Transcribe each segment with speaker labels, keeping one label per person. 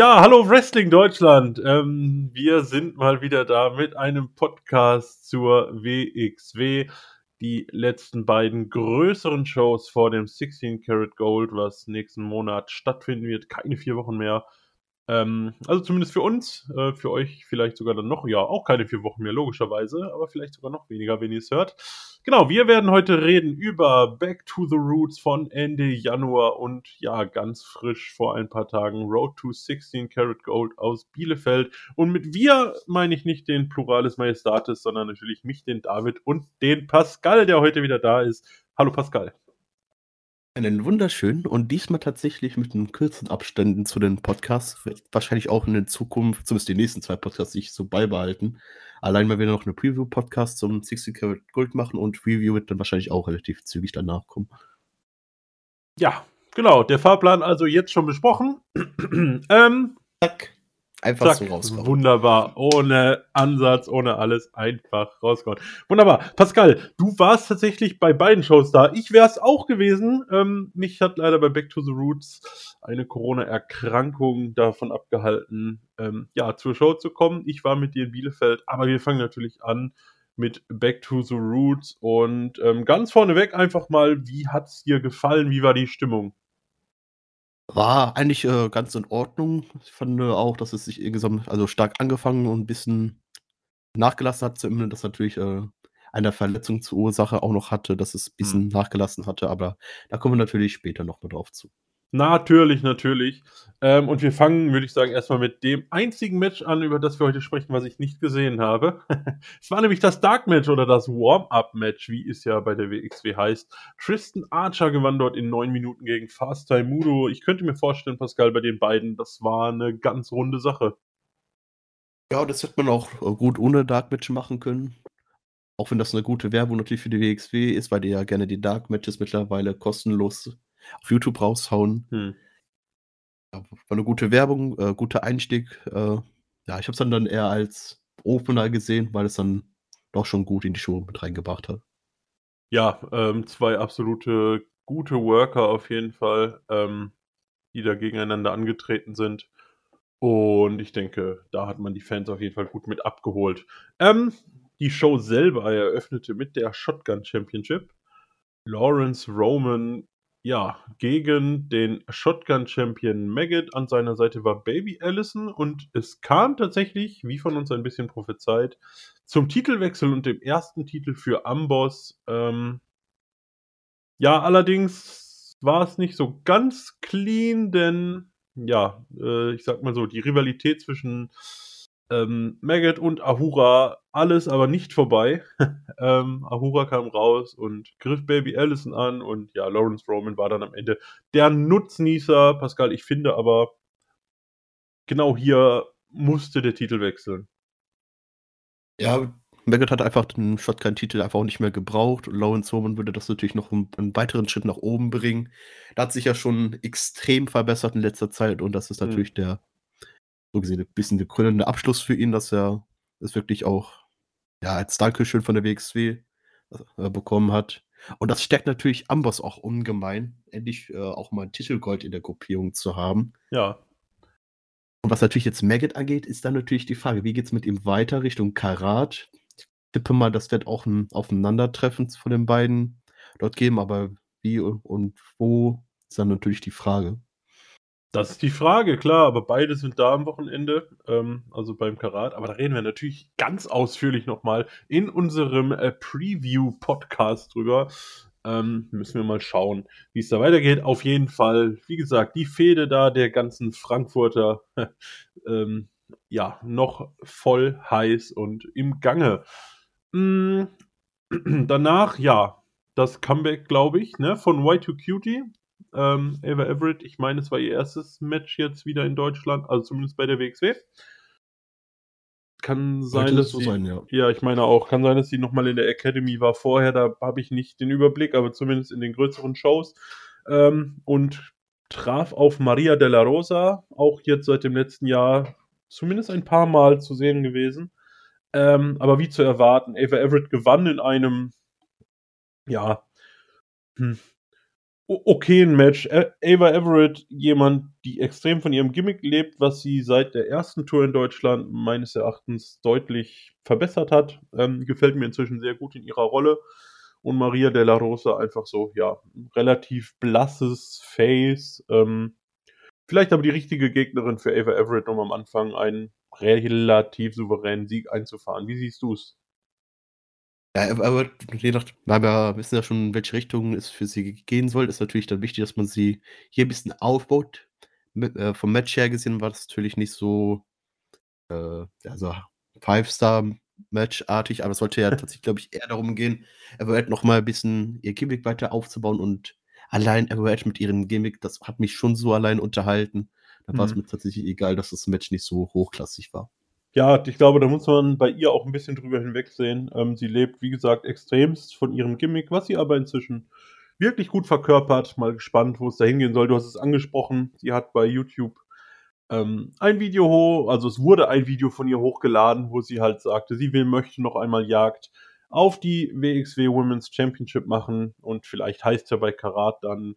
Speaker 1: Ja, hallo Wrestling Deutschland. Ähm, wir sind mal wieder da mit einem Podcast zur WXW. Die letzten beiden größeren Shows vor dem 16 Karat Gold, was nächsten Monat stattfinden wird. Keine vier Wochen mehr. Ähm, also zumindest für uns, äh, für euch vielleicht sogar dann noch, ja, auch keine vier Wochen mehr, logischerweise, aber vielleicht sogar noch weniger, wenn ihr es hört. Genau, wir werden heute reden über Back to the Roots von Ende Januar und ja, ganz frisch vor ein paar Tagen Road to 16 Karat Gold aus Bielefeld. Und mit wir meine ich nicht den Pluralis Majestatis, sondern natürlich mich, den David und den Pascal, der heute wieder da ist. Hallo Pascal.
Speaker 2: Einen wunderschönen und diesmal tatsächlich mit einem kürzeren Abständen zu den Podcasts. Wahrscheinlich auch in der Zukunft, zumindest die nächsten zwei Podcasts, sich so beibehalten. Allein weil wir noch eine Preview-Podcast zum 60 Karat Gold machen und Review wird dann wahrscheinlich auch relativ zügig danach kommen.
Speaker 1: Ja, genau. Der Fahrplan also jetzt schon besprochen.
Speaker 2: ähm, Zack. Einfach
Speaker 1: Zack, so rauskommen. Wunderbar. Ohne Ansatz, ohne alles. Einfach rauskommen. Wunderbar. Pascal, du warst tatsächlich bei beiden Shows da. Ich wäre es auch gewesen. Ähm, mich hat leider bei Back to the Roots eine Corona-Erkrankung davon abgehalten, ähm, ja, zur Show zu kommen. Ich war mit dir in Bielefeld, aber wir fangen natürlich an mit Back to the Roots und ähm, ganz vorneweg einfach mal, wie hat es dir gefallen? Wie war die Stimmung?
Speaker 2: War eigentlich, äh, ganz in Ordnung. Ich fand auch, dass es sich insgesamt also stark angefangen und ein bisschen nachgelassen hat, zumindest das natürlich, äh, eine Verletzung zur Ursache auch noch hatte, dass es ein bisschen Mhm. nachgelassen hatte, aber da kommen wir natürlich später noch mal drauf zu.
Speaker 1: Natürlich, natürlich. Ähm, und wir fangen, würde ich sagen, erstmal mit dem einzigen Match an, über das wir heute sprechen, was ich nicht gesehen habe. es war nämlich das Dark Match oder das Warm-Up-Match, wie es ja bei der WXW heißt. Tristan Archer gewann dort in neun Minuten gegen Fast Time Mudo. Ich könnte mir vorstellen, Pascal, bei den beiden, das war eine ganz runde Sache.
Speaker 2: Ja, das hätte man auch äh, gut ohne Dark Match machen können. Auch wenn das eine gute Werbung natürlich für die WXW ist, weil die ja gerne die Dark Matches mittlerweile kostenlos auf YouTube raushauen. Hm. Ja, war eine gute Werbung, äh, guter Einstieg. Äh, ja, ich habe es dann, dann eher als Opener gesehen, weil es dann doch schon gut in die Show mit reingebracht hat.
Speaker 1: Ja, ähm, zwei absolute gute Worker auf jeden Fall, ähm, die da gegeneinander angetreten sind. Und ich denke, da hat man die Fans auf jeden Fall gut mit abgeholt. Ähm, die Show selber eröffnete mit der Shotgun Championship. Lawrence Roman ja, gegen den Shotgun-Champion Maggot. An seiner Seite war Baby Allison und es kam tatsächlich, wie von uns ein bisschen prophezeit, zum Titelwechsel und dem ersten Titel für Amboss. Ähm, ja, allerdings war es nicht so ganz clean, denn ja, äh, ich sag mal so, die Rivalität zwischen ähm, Maggot und Ahura, alles aber nicht vorbei. ähm, Ahura kam raus und griff Baby Allison an und ja, Lawrence Roman war dann am Ende der Nutznießer. Pascal, ich finde aber, genau hier musste der Titel wechseln.
Speaker 2: Ja, Maggot hat einfach den Shotgun-Titel einfach auch nicht mehr gebraucht. Und Lawrence Roman würde das natürlich noch einen, einen, weiteren Schritt nach oben bringen. Da hat sich ja schon extrem verbessert in letzter Zeit und das ist mhm. natürlich mhm. der so gesehen ein bisschen der krönende Abschluss für ihn, dass er es wirklich auch ja, als Dankeschön von der WXW äh, bekommen hat. Und das stärkt natürlich Amboss auch ungemein, endlich äh, auch mal ein Titelgold in der Gruppierung zu haben.
Speaker 1: Ja.
Speaker 2: Und was natürlich jetzt Maggot angeht, ist dann natürlich die Frage, wie geht es mit ihm weiter Richtung Karat? Ich tippe mal, das wird auch ein Aufeinandertreffen von den beiden dort geben, aber wie und wo ist dann natürlich die Frage.
Speaker 1: Das ist die Frage, klar, aber beide sind da am Wochenende, ähm, also beim Karat. Aber da reden wir natürlich ganz ausführlich nochmal in unserem äh, Preview-Podcast drüber. Ähm, müssen wir mal schauen, wie es da weitergeht. Auf jeden Fall, wie gesagt, die Fehde da der ganzen Frankfurter, ähm, ja, noch voll heiß und im Gange. Mm, danach, ja, das Comeback, glaube ich, ne, von Y2Cutie ähm, Ava Everett. Ich meine, es war ihr erstes Match jetzt wieder in Deutschland, also zumindest bei der WXW. Kann sein, dass
Speaker 2: so
Speaker 1: sie,
Speaker 2: sein, ja.
Speaker 1: ja, ich meine auch, kann sein, dass sie nochmal in der Academy war vorher, da habe ich nicht den Überblick, aber zumindest in den größeren Shows. Ähm, und traf auf Maria de la Rosa, auch jetzt seit dem letzten Jahr zumindest ein paar Mal zu sehen gewesen. Ähm, aber wie zu erwarten, Ava Everett gewann in einem, ja, hm, okayen Match. Ava Everett, jemand, die extrem von ihrem Gimmick lebt, was sie seit der ersten Tour in Deutschland meines Erachtens deutlich verbessert hat. Ähm, gefällt mir inzwischen sehr gut in ihrer Rolle. Und Maria de la Rosa einfach so, ja, relativ blasses Face. Ähm, vielleicht aber die richtige Gegnerin für Ava Everett, um am Anfang einen relativ souveränen Sieg einzufahren. Wie siehst du es?
Speaker 2: Ja, aber je nach weil wir wissen ja schon, in welche Richtung es für sie gehen soll, ist natürlich dann wichtig, dass man sie hier 'n bisschen aufbaut. Mit äh, vom Match her gesehen war das natürlich nicht so, äh, ja, so Five-Star-Match-artig, aber es sollte ja tatsächlich, glaube ich, eher darum gehen, Everett noch mal bisschen ihr Gimmick weiter aufzubauen und allein Everett mit ihrem Gimmick, das hat mich schon so allein unterhalten. Da war's
Speaker 1: Mhm.
Speaker 2: mir tatsächlich egal, dass das Match nicht so hochklassig war.
Speaker 1: Ja, ich glaube, da muss man bei ihr auch 'n bisschen drüber hinwegsehen. Ähm, sie lebt, wie gesagt, extremst von ihrem Gimmick, was sie aber inzwischen wirklich gut verkörpert. Mal gespannt, wo es da hingehen soll. Du hast es angesprochen, sie hat bei YouTube, ähm, ein Video ho also, es wurde ein Video von ihr hochgeladen, wo sie halt sagte, sie will möchte noch einmal Jagd auf die WXW Women's Championship machen und vielleicht heißt's ja bei Karat dann,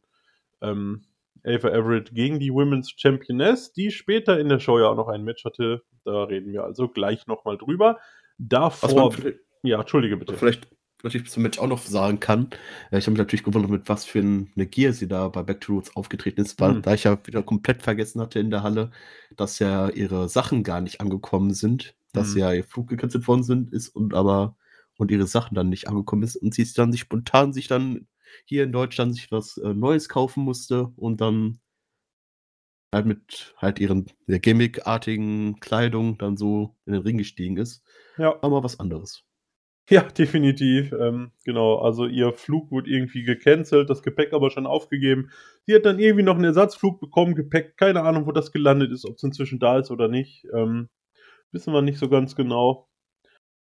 Speaker 1: ähm, Ava Everett gegen die Women's Championess, die später in der Show ja auch noch ein Match hatte. Da reden wir also gleich noch mal drüber. Davor ja, entschuldige bitte.
Speaker 2: vielleicht was ich zum Match auch noch sagen kann, äh, ich habe mich natürlich gewundert, mit was für 'n 'ne Gier sie da bei Back to Roots aufgetreten ist, weil
Speaker 1: Mhm.
Speaker 2: da ich ja wieder komplett vergessen hatte in der Halle, dass ja ihre Sachen gar nicht angekommen sind, dass
Speaker 1: Mhm.
Speaker 2: ja ihr Flug gecancelt worden sind ist und aber und ihre Sachen dann nicht angekommen ist und sie es dann sich spontan sich dann hier in Deutschland sich was, äh, Neues kaufen musste und dann halt mit halt ihren der Gimmick-artigen Kleidung dann so in den Ring gestiegen ist.
Speaker 1: Ja.
Speaker 2: Mal was anderes.
Speaker 1: Ja, definitiv. Ähm, genau, also ihr Flug wurde irgendwie gecancelt, das Gepäck aber schon aufgegeben. Sie hat dann irgendwie noch 'n Ersatzflug bekommen, Gepäck, keine Ahnung, wo das gelandet ist, ob's inzwischen da ist oder nicht. Ähm, wissen wir nicht so ganz genau.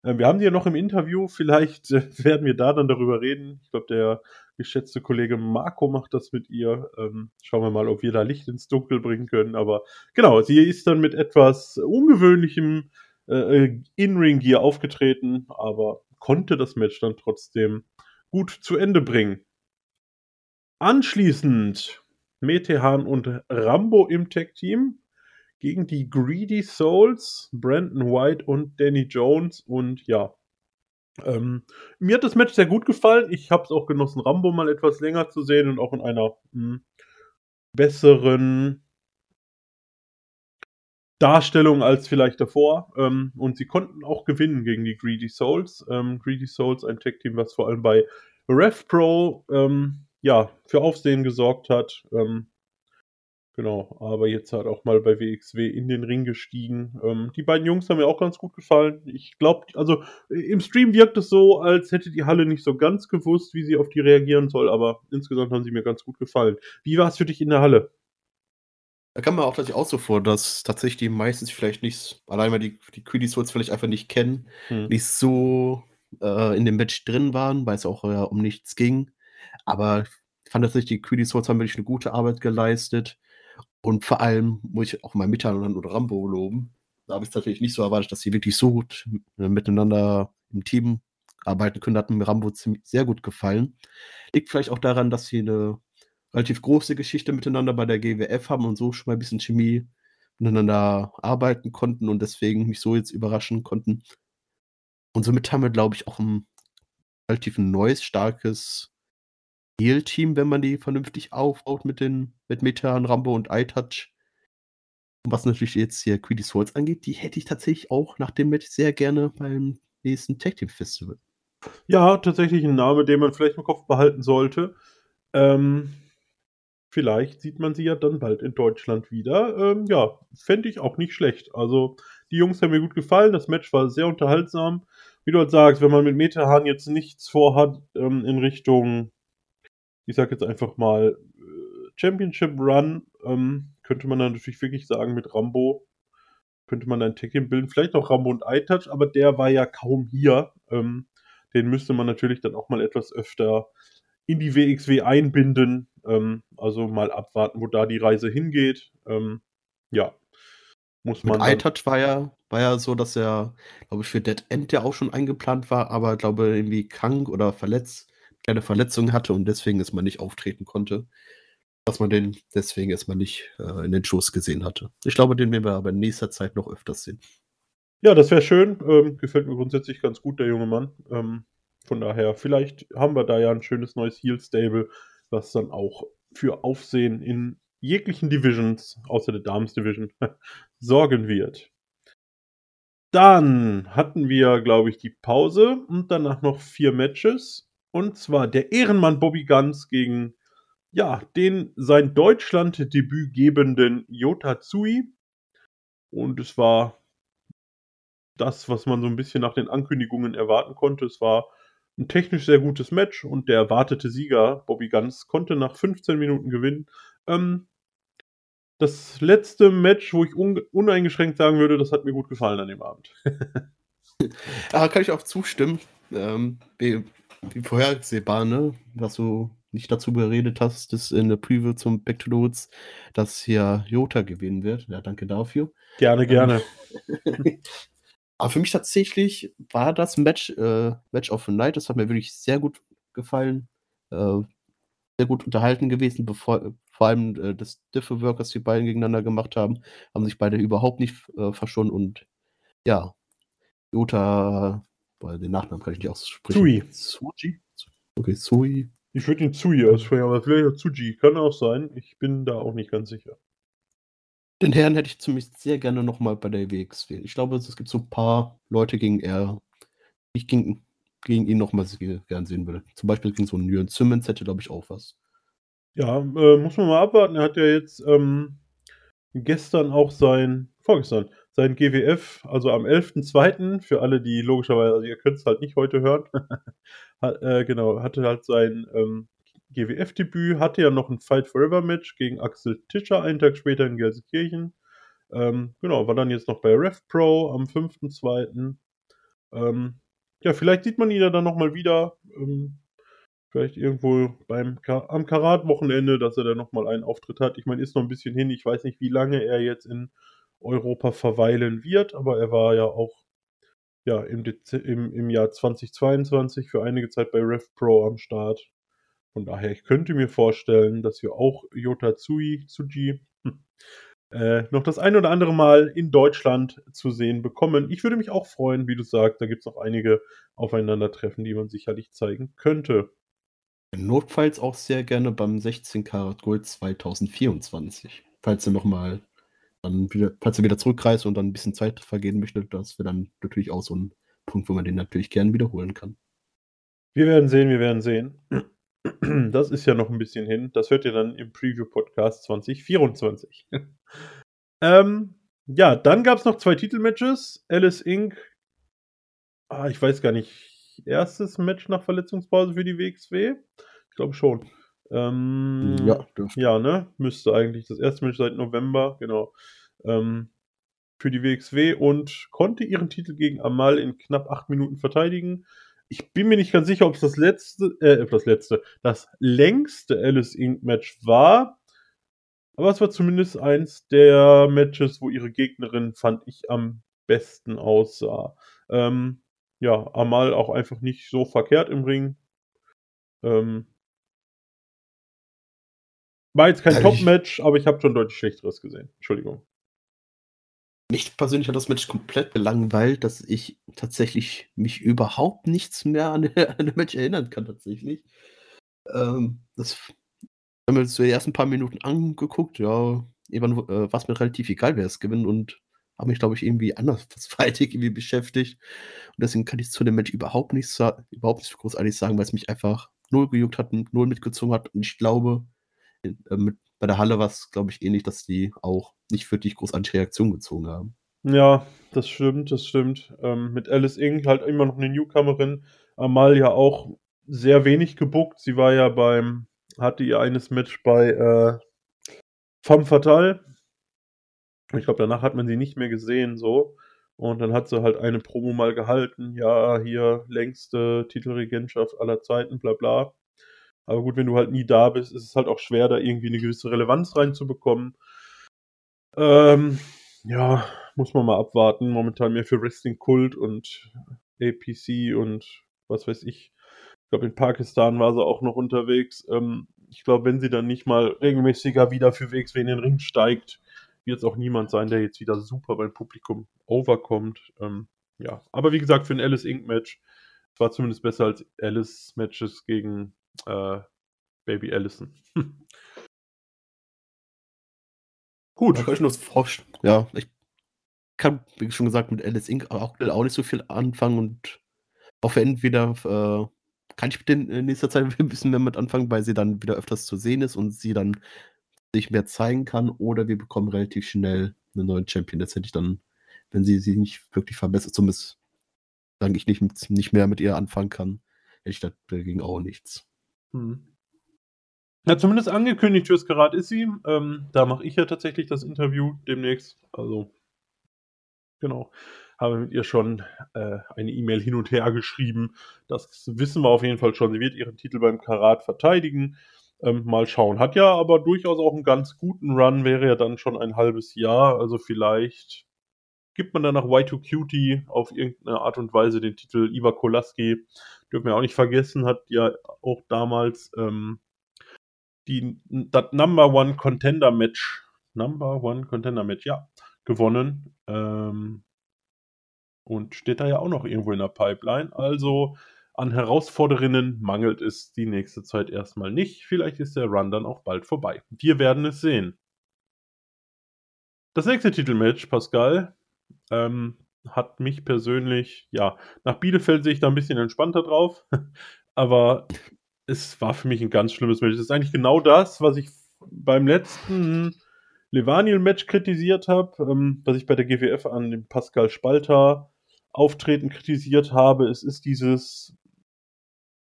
Speaker 1: Ähm, wir haben sie ja noch im Interview, vielleicht, äh, werden wir da dann darüber reden. Ich glaube, der geschätzte Kollege Marco macht das mit ihr. Ähm, schauen wir mal, ob wir da Licht ins Dunkel bringen können. Aber genau, sie ist dann mit etwas ungewöhnlichem, äh, äh, In-Ring-Gear aufgetreten, aber konnte das Match dann trotzdem gut zu Ende bringen. Anschließend Metehan und Rambo im Tag-Team gegen die Greedy Souls, Brandon White und Danny Jones und ja. Ähm, mir hat das Match sehr gut gefallen. Ich habe es auch genossen, Rambo mal etwas länger zu sehen und auch in einer, hm, besseren Darstellung als vielleicht davor. Ähm, und sie konnten auch gewinnen gegen die Greedy Souls. Ähm, Greedy Souls, ein Tag-Team, was vor allem bei Rev Pro, ähm, ja, für Aufsehen gesorgt hat. Ähm, genau, aber jetzt halt auch mal bei WXW in den Ring gestiegen. Ähm, die beiden Jungs haben mir auch ganz gut gefallen. Ich glaube also, i im Stream wirkt es so, als hätte die Halle nicht so ganz gewusst, wie sie auf die reagieren soll, aber insgesamt haben sie mir ganz gut gefallen. Wie war's für dich in der Halle?
Speaker 2: Da kam mir auch tatsächlich auch so vor, dass tatsächlich die meisten sich vielleicht nicht allein weil die die Greedy Souls vielleicht einfach nicht kennen,
Speaker 1: Mhm.
Speaker 2: nicht so, äh, in dem Match drin waren, weil's auch ja um nichts ging. Aber ich fand tatsächlich, die Greedy Souls haben wirklich 'ne gute Arbeit geleistet. Und vor allem muss ich auch mal Metehan und Rambo loben. Da habe ich's tatsächlich nicht so erwartet, dass sie wirklich so gut miteinander im Team arbeiten können. Da hat mir Rambo zieml sehr gut gefallen. Liegt vielleicht auch daran, dass sie 'ne relativ große Geschichte miteinander bei der GWF haben und so schon mal 'n bisschen Chemie miteinander arbeiten konnten und deswegen mich so jetzt überraschen konnten. Und somit haben wir, glaube ich, auch 'n relativ neues, starkes Heel-Team, wenn man die vernünftig aufbaut mit den mit Metehan, Rambo und. Und was natürlich jetzt hier Greedy Souls angeht, die hätte ich tatsächlich auch nach dem Match sehr gerne beim nächsten Tag-Team-Festival.
Speaker 1: Ja, tatsächlich 'n Name, den man vielleicht im Kopf behalten sollte. Ähm, vielleicht sieht man sie ja dann bald in Deutschland wieder. Ähm, ja, fände ich auch nicht schlecht. Also, die Jungs haben mir gut gefallen. Das Match war sehr unterhaltsam. Wie du halt sagst, wenn man mit Metehan jetzt nichts vorhat, ähm, in Richtung ich sage jetzt einfach mal, äh, Championship Run, ähm, könnte man dann natürlich wirklich sagen, mit Rambo könnte man ein Tag-Team bilden. Vielleicht auch Rambo und I-Touch, aber der war ja kaum hier. Ähm, den müsste man natürlich dann auch mal etwas öfter in die WXW einbinden. Ähm, also, mal abwarten, wo da die Reise hingeht. Ähm, ja. Muss
Speaker 2: Mit
Speaker 1: man dann
Speaker 2: I-Touch war ja war ja so, dass er, glaube ich, für Dead End ja auch schon eingeplant war, aber glaube irgendwie krank oder verletzt eine Verletzung hatte und deswegen erstmal nicht auftreten konnte. Dass man den deswegen erstmal nicht äh, in den Shows gesehen hatte. Ich glaube, den werden wir aber in nächster Zeit noch öfters sehen.
Speaker 1: Ja, das wäre schön. Ähm, gefällt mir grundsätzlich ganz gut, der junge Mann. Ähm, von daher, vielleicht haben wir da ja ein schönes neues Heel-Stable, was dann auch für Aufsehen in jeglichen Divisions, außer der Damens Division, sorgen wird. Dann hatten wir, glaube ich, die Pause und danach noch vier Matches. Und zwar der Ehrenmann Bobby Guns gegen, ja, den sein Deutschland-Debüt gebenden Yota Tsui. Und es war das, was man so ein bisschen nach den Ankündigungen erwarten konnte. Es war ein technisch sehr gutes Match und der erwartete Sieger, Bobby Guns, konnte nach 15 Minuten gewinnen. Ähm, das letzte Match, wo ich un uneingeschränkt sagen würde, das hat mir gut gefallen an dem Abend.
Speaker 2: da kann ich auch zustimmen. Ähm, wie, vorhersehbar, ne? Was du nicht dazu beredet hast, ist in der Preview zum Back to the Woods, dass hier Jota gewinnen wird. Ja, danke dafür.
Speaker 1: Gerne, gerne.
Speaker 2: Aber für mich tatsächlich war das Match, äh, Match of the Night, das hat mir wirklich sehr gut gefallen. Äh, sehr gut unterhalten gewesen, bevor, vor allem äh, das Diffe-Work, was die beiden gegeneinander gemacht haben, haben sich beide überhaupt nicht äh, verschont und ja, Jota, boah, den Nachnamen kann ich nicht aussprechen.
Speaker 1: Tsui.
Speaker 2: Tsuji? Okay, Tsui.
Speaker 1: Ich würde ihn Tsui aussprechen, aber vielleicht auch Tsuji. Kann auch sein. Ich bin da auch nicht ganz sicher.
Speaker 2: Den Herrn hätte ich zumindest sehr gerne nochmal bei der WXW. Ich glaube, es gibt so ein paar Leute gegen er, die ich gegen, gegen ihn nochmal gern sehen würde. Zum Beispiel gegen so einen Jürgen Simmons hätte, glaube ich, auch was.
Speaker 1: Ja, äh, muss man mal abwarten. Er hat ja jetzt ähm, gestern auch sein, vorgestern, sein GWF, also am 11.02. für alle, die logischerweise, also ihr könnt es halt nicht heute hören, hat, äh, genau, hatte halt sein ähm, GWF-Debüt, hatte ja noch ein Fight Forever Match gegen Axel Tischer einen Tag später in Gelsenkirchen. Ähm, genau, war dann jetzt noch bei Rev Pro am 5.2. Ähm, ja, vielleicht sieht man ihn ja dann nochmal wieder. Ähm, Vielleicht irgendwo beim am Karat-Wochenende, dass er da nochmal einen Auftritt hat. Ich meine, ist noch ein bisschen hin. Ich weiß nicht, wie lange er jetzt in Europa verweilen wird, aber er war ja auch ja, im, im, im Jahr 2022 für einige Zeit bei Rev Pro am Start. Von daher, ich könnte mir vorstellen, dass wir auch Yota Tsui, Tsuji, hm, äh, noch das ein oder andere Mal in Deutschland zu sehen bekommen. Ich würde mich auch freuen, wie du sagst, da gibt es noch einige Aufeinandertreffen, die man sicherlich zeigen könnte.
Speaker 2: Notfalls auch sehr gerne beim 16 Karat Gold 2024. Falls ihr nochmal dann wieder, falls ihr wieder zurückreist und dann ein bisschen Zeit vergehen möchtet, das wäre dann natürlich auch so ein Punkt, wo man den natürlich gerne wiederholen kann.
Speaker 1: Wir werden sehen, wir werden sehen. Das ist ja noch ein bisschen hin. Das hört ihr dann im Preview-Podcast 2024. ähm, ja, dann gab es noch zwei Titelmatches. Alice Inc. Ah, ich weiß gar nicht erstes Match nach Verletzungspause für die WXW? Ich glaube schon. Ähm, ja, dürfte. ja, ne? Müsste eigentlich das erste Match seit November, genau. Ähm, für die WXW und konnte ihren Titel gegen Amal in knapp acht Minuten verteidigen. Ich bin mir nicht ganz sicher, ob es das letzte, äh, das letzte, das längste Alice Inc. Match war. Aber es war zumindest eins der Matches, wo ihre Gegnerin, fand ich, am besten aussah. Ähm, ja, Amal auch einfach nicht so verkehrt im Ring. Ähm, war jetzt kein ja, Top-Match, aber ich habe schon deutlich schlechteres gesehen. Entschuldigung.
Speaker 2: Mich persönlich hat das Match komplett gelangweilt, dass ich tatsächlich mich überhaupt nichts mehr an, an das Match erinnern kann, tatsächlich. Ähm, das haben wir uns die ersten paar Minuten angeguckt, ja, irgendwann äh, war es mir relativ egal, wer es gewinnt und habe mich, glaube ich, irgendwie andersweitig irgendwie beschäftigt. Und deswegen kann ich zu dem Match überhaupt nichts, überhaupt nichts großartig sagen, weil es mich einfach null gejuckt hat, null mitgezogen hat. Und ich glaube, mit, bei der Halle war es, glaube ich, ähnlich, dass die auch nicht wirklich großartige Reaktion gezogen haben.
Speaker 1: Ja, das stimmt, das stimmt. Ähm, mit Alice Inc. halt immer noch eine Newcomerin. Amal ja auch sehr wenig gebuckt. Sie war ja beim, hatte ihr eines Match bei äh, Femme Fatale ich glaube, danach hat man sie nicht mehr gesehen, so. Und dann hat sie halt eine Promo mal gehalten, ja, hier längste Titelregentschaft aller Zeiten, bla bla. Aber gut, wenn du halt nie da bist, ist es halt auch schwer, da irgendwie eine gewisse Relevanz reinzubekommen. Ähm, ja, muss man mal abwarten. Momentan mehr für Wrestling Kult und APC und was weiß ich Ich glaube, in Pakistan war sie auch noch unterwegs. Ähm, ich glaube, wenn sie dann nicht mal regelmäßiger wieder für WXW in den Ring steigt, wird es auch niemand sein, der jetzt wieder super beim Publikum overkommt. Ähm, ja, aber wie gesagt, für ein Alice Inc. Match war zumindest besser als Alice Matches gegen äh, Baby Allison.
Speaker 2: Gut. Da kann ich nur ja, ich kann, wie schon gesagt, mit Alice Inc. auch, auch nicht so viel anfangen und hoffe entweder äh, kann ich mit den in nächster Zeit ein bisschen mehr mit anfangen, weil sie dann wieder öfters zu sehen ist und sie dann sich mehr zeigen kann, oder wir bekommen relativ schnell einen neuen Champion. Das hätte ich dann, wenn sie sich nicht wirklich verbessert, zumindest sage ich nicht, nicht mehr mit ihr anfangen kann, hätte ich dagegen auch nichts. Hm.
Speaker 1: Ja, zumindest angekündigt fürs Karat ist sie. Ähm, da mache ich ja tatsächlich das Interview demnächst. Also, genau. Habe mit ihr schon äh, eine E-Mail hin und her geschrieben. Das wissen wir auf jeden Fall schon. Sie wird ihren Titel beim Karat verteidigen. Ähm, mal schauen. Hat ja aber durchaus auch einen ganz guten Run, wäre ja dann schon ein halbes Jahr. Also vielleicht gibt man dann nach Y2Cutie auf irgendeine Art und Weise den Titel. Iva Kolaski, dürfen wir auch nicht vergessen, hat ja auch damals ähm, die, das Number One Contender Match, Number One Contender Match, ja, gewonnen. Ähm, und steht da ja auch noch irgendwo in der Pipeline. Also an Herausforderinnen mangelt es die nächste Zeit erstmal nicht. Vielleicht ist der Run dann auch bald vorbei. Wir werden es sehen. Das nächste Titelmatch, Pascal, ähm, hat mich persönlich, ja, nach Bielefeld sehe ich da ein bisschen entspannter drauf. Aber es war für mich ein ganz schlimmes Match. Es ist eigentlich genau das, was ich beim letzten Levaniel-Match kritisiert habe, ähm, was ich bei der GWF an dem Pascal Spalter Auftreten kritisiert habe. Es ist dieses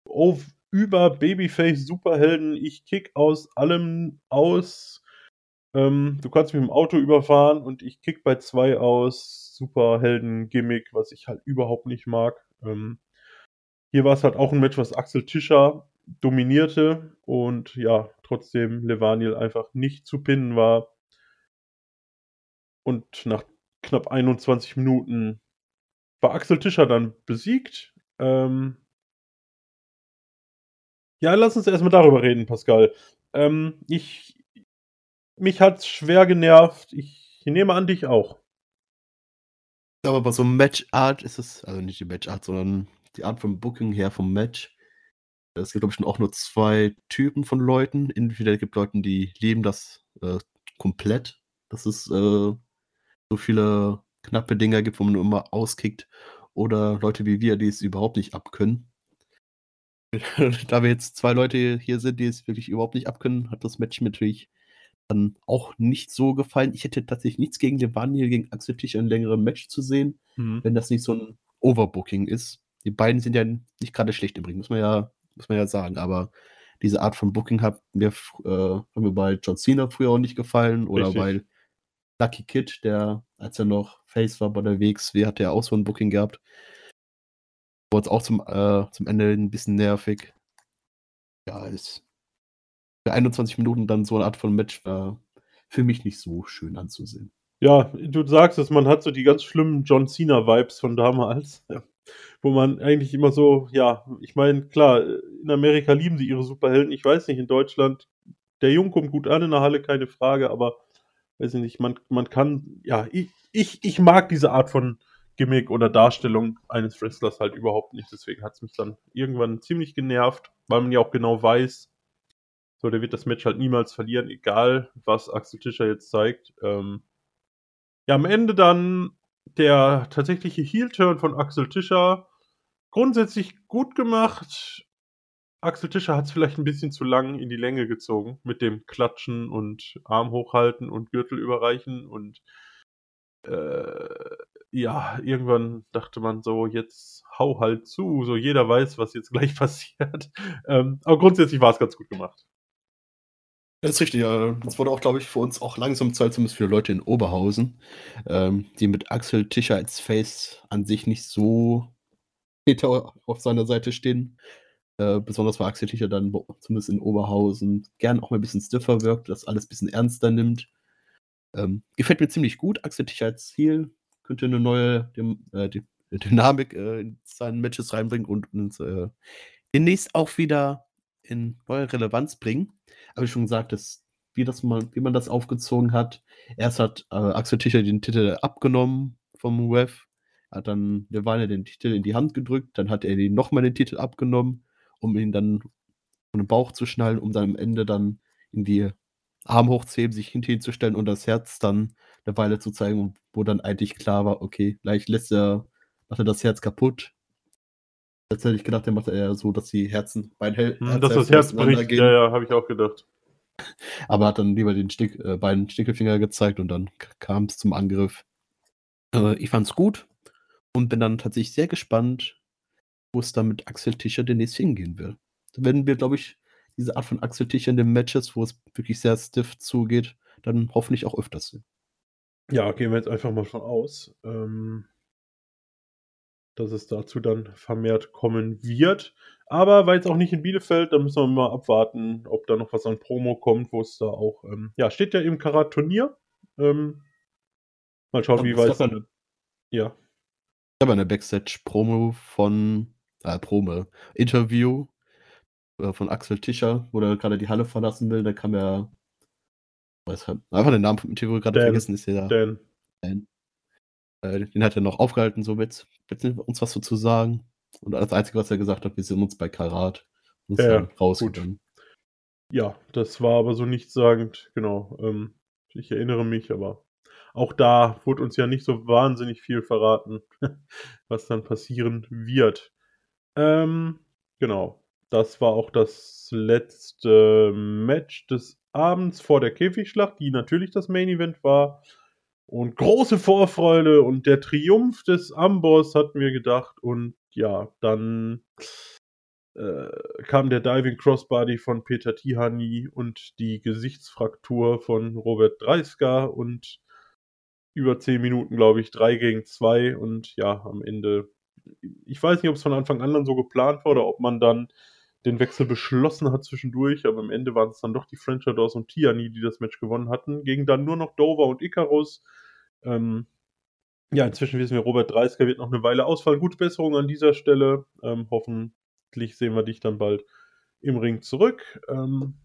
Speaker 1: auf, über Babyface Superhelden, ich kick aus allem aus. Ähm, du kannst mich im Auto überfahren und ich kick bei zwei aus. Superhelden-Gimmick, was ich halt überhaupt nicht mag. Ähm, hier war es halt auch ein Match, was Axel Tischer dominierte und ja, trotzdem Levaniel einfach nicht zu pinnen war. Und nach knapp 21 Minuten war Axel Tischer dann besiegt. Ähm, ja, lass uns erstmal darüber reden, Pascal. Ähm, ich, mich hat's schwer genervt. Ich, ich nehme an, dich auch.
Speaker 2: Aber bei so einem Matchart ist es, also nicht die Matchart, sondern die Art vom Booking her vom Match. Es gibt, glaube ich, auch nur zwei Typen von Leuten. Entweder es gibt Leute, die lieben das äh, komplett, dass es äh, so viele knappe Dinger gibt, wo man immer auskickt. Oder Leute wie wir, die es überhaupt nicht abkönnen. da wir jetzt zwei Leute hier sind, die es wirklich überhaupt nicht abkönnen, hat das Match natürlich dann auch nicht so gefallen. Ich hätte tatsächlich nichts gegen Levaniel, gegen Axel Tischer ein längeres Match zu sehen, mhm. wenn das nicht so ein Overbooking ist. Die beiden sind ja nicht gerade schlecht Ring, muss man ja, muss man ja sagen. Aber diese Art von Booking hat mir, äh, hat mir bei John Cena früher auch nicht gefallen oder Richtig. bei Lucky Kid, der, als er noch Face war bei der WXW, hat er auch so ein Booking gehabt. Wurde es auch zum, äh, zum Ende ein bisschen nervig. Ja, ist 21 Minuten dann so eine Art von Match war für mich nicht so schön anzusehen.
Speaker 1: Ja, du sagst es, man hat so die ganz schlimmen John Cena-Vibes von damals, wo man eigentlich immer so, ja, ich meine, klar, in Amerika lieben sie ihre Superhelden, ich weiß nicht, in Deutschland, der Jung kommt gut an in der Halle, keine Frage, aber weiß ich nicht, man, man kann, ja, ich, ich, ich mag diese Art von Gimmick oder Darstellung eines Wrestlers halt überhaupt nicht. Deswegen hat es mich dann irgendwann ziemlich genervt, weil man ja auch genau weiß, so, der wird das Match halt niemals verlieren, egal was Axel Tischer jetzt zeigt. Ähm, ja, am Ende dann der tatsächliche Heel-Turn von Axel Tischer. Grundsätzlich gut gemacht. Axel Tischer hat es vielleicht ein bisschen zu lang in die Länge gezogen mit dem Klatschen und Arm hochhalten und Gürtel überreichen und äh, ja, irgendwann dachte man so, jetzt hau halt zu, so jeder weiß, was jetzt gleich passiert. Ähm, aber grundsätzlich war es ganz gut gemacht.
Speaker 2: Das ist richtig. Das wurde auch, glaube ich, für uns auch langsam Zeit, zumindest für Leute in Oberhausen, ähm, die mit Axel Tischer als Face an sich nicht so auf seiner Seite stehen. Äh, besonders weil Axel Tischer dann zumindest in Oberhausen gern auch mal ein bisschen stiffer wirkt, das alles ein bisschen ernster nimmt. Ähm, gefällt mir ziemlich gut. Axel Tischer als Ziel könnte eine neue Dy äh, Dynamik äh, in seinen Matches reinbringen und uns äh, demnächst auch wieder in neue Relevanz bringen. Aber wie schon gesagt, das wie das man wie man das aufgezogen hat. Erst hat, äh, Axel Tischer den Titel abgenommen vom Ref, hat dann Nirvana den Titel in die Hand gedrückt, dann hat er ihn noch mal den Titel abgenommen, um ihn dann von dem Bauch zu schnallen, um dann am Ende dann in die Arm hochzuheben, sich hinter ihn zu stellen und das Herz dann 'ne Weile zu zeigen, wo dann eigentlich klar war, okay, gleich lässt er macht er das Herz kaputt. Jetzt hätte ich gedacht, der macht eher so, dass die Herzen beiden Hel
Speaker 1: Hm, dass das Herz bricht, ja, ja, habe ich auch gedacht.
Speaker 2: Aber hat dann lieber den Stick äh, beiden Stickelfinger gezeigt und dann kam es zum Angriff. Äh, ich fand's gut und bin dann tatsächlich sehr gespannt, wo es dann mit Axel Tischer demnächst hingehen will. Da werden wir, glaube ich, diese Art von Axel Tischer in den Matches, wo es wirklich sehr stiff zugeht, dann hoffentlich auch öfters sehen.
Speaker 1: Ja, gehen wir jetzt einfach mal von aus, ähm dass es dazu dann vermehrt kommen wird. Aber war jetzt auch nicht in Bielefeld, da müssen wir mal abwarten, ob da noch was an Promo kommt, wo es da auch, ähm, ja, steht ja im Karat-Turnier. Ähm, mal schauen, wie weit.
Speaker 2: Eine,
Speaker 1: ja.
Speaker 2: Ich habe eine Backstage-Promo von, äh, Promo, Interview äh, von Axel Tischer, wo er gerade die Halle verlassen will. Da kam er, weiß halt, einfach den Namen vom Interview gerade vergessen, ist ja
Speaker 1: Dan.
Speaker 2: Dan. Äh, den hat er noch aufgehalten, so mit, du uns was dazu sagen? Und das Einzige, was er gesagt hat, wir sind uns bei Karat. Und
Speaker 1: Ja,
Speaker 2: rausgegangen.
Speaker 1: Ja, das war aber so nichtssagend, genau. Ähm, ich erinnere mich, aber auch da wurde uns ja nicht so wahnsinnig viel verraten, was dann passieren wird. Ähm, genau. Das war auch das letzte Match des Abends vor der Käfigschlacht, die natürlich das Main Event war. Und große Vorfreude und der Triumph des Amboss hatten wir gedacht. Und ja, dann äh, kam der Diving Crossbody von Peter Tihani und die Gesichtsfraktur von Robert Dreisker und über 10 Minuten, glaube ich, 3 gegen 2 und ja, am Ende, ich weiß nicht, ob es von Anfang an dann so geplant war oder ob man dann den Wechsel beschlossen hat zwischendurch, aber am Ende waren es dann doch die French Doors und Tiani, die das Match gewonnen hatten, gegen dann nur noch Dover und Icarus. Ähm, ja, inzwischen wissen wir, Robert Dreisker wird noch eine Weile ausfallen. Gute Besserung an dieser Stelle. Ähm, hoffentlich sehen wir dich dann bald im Ring zurück. Ähm,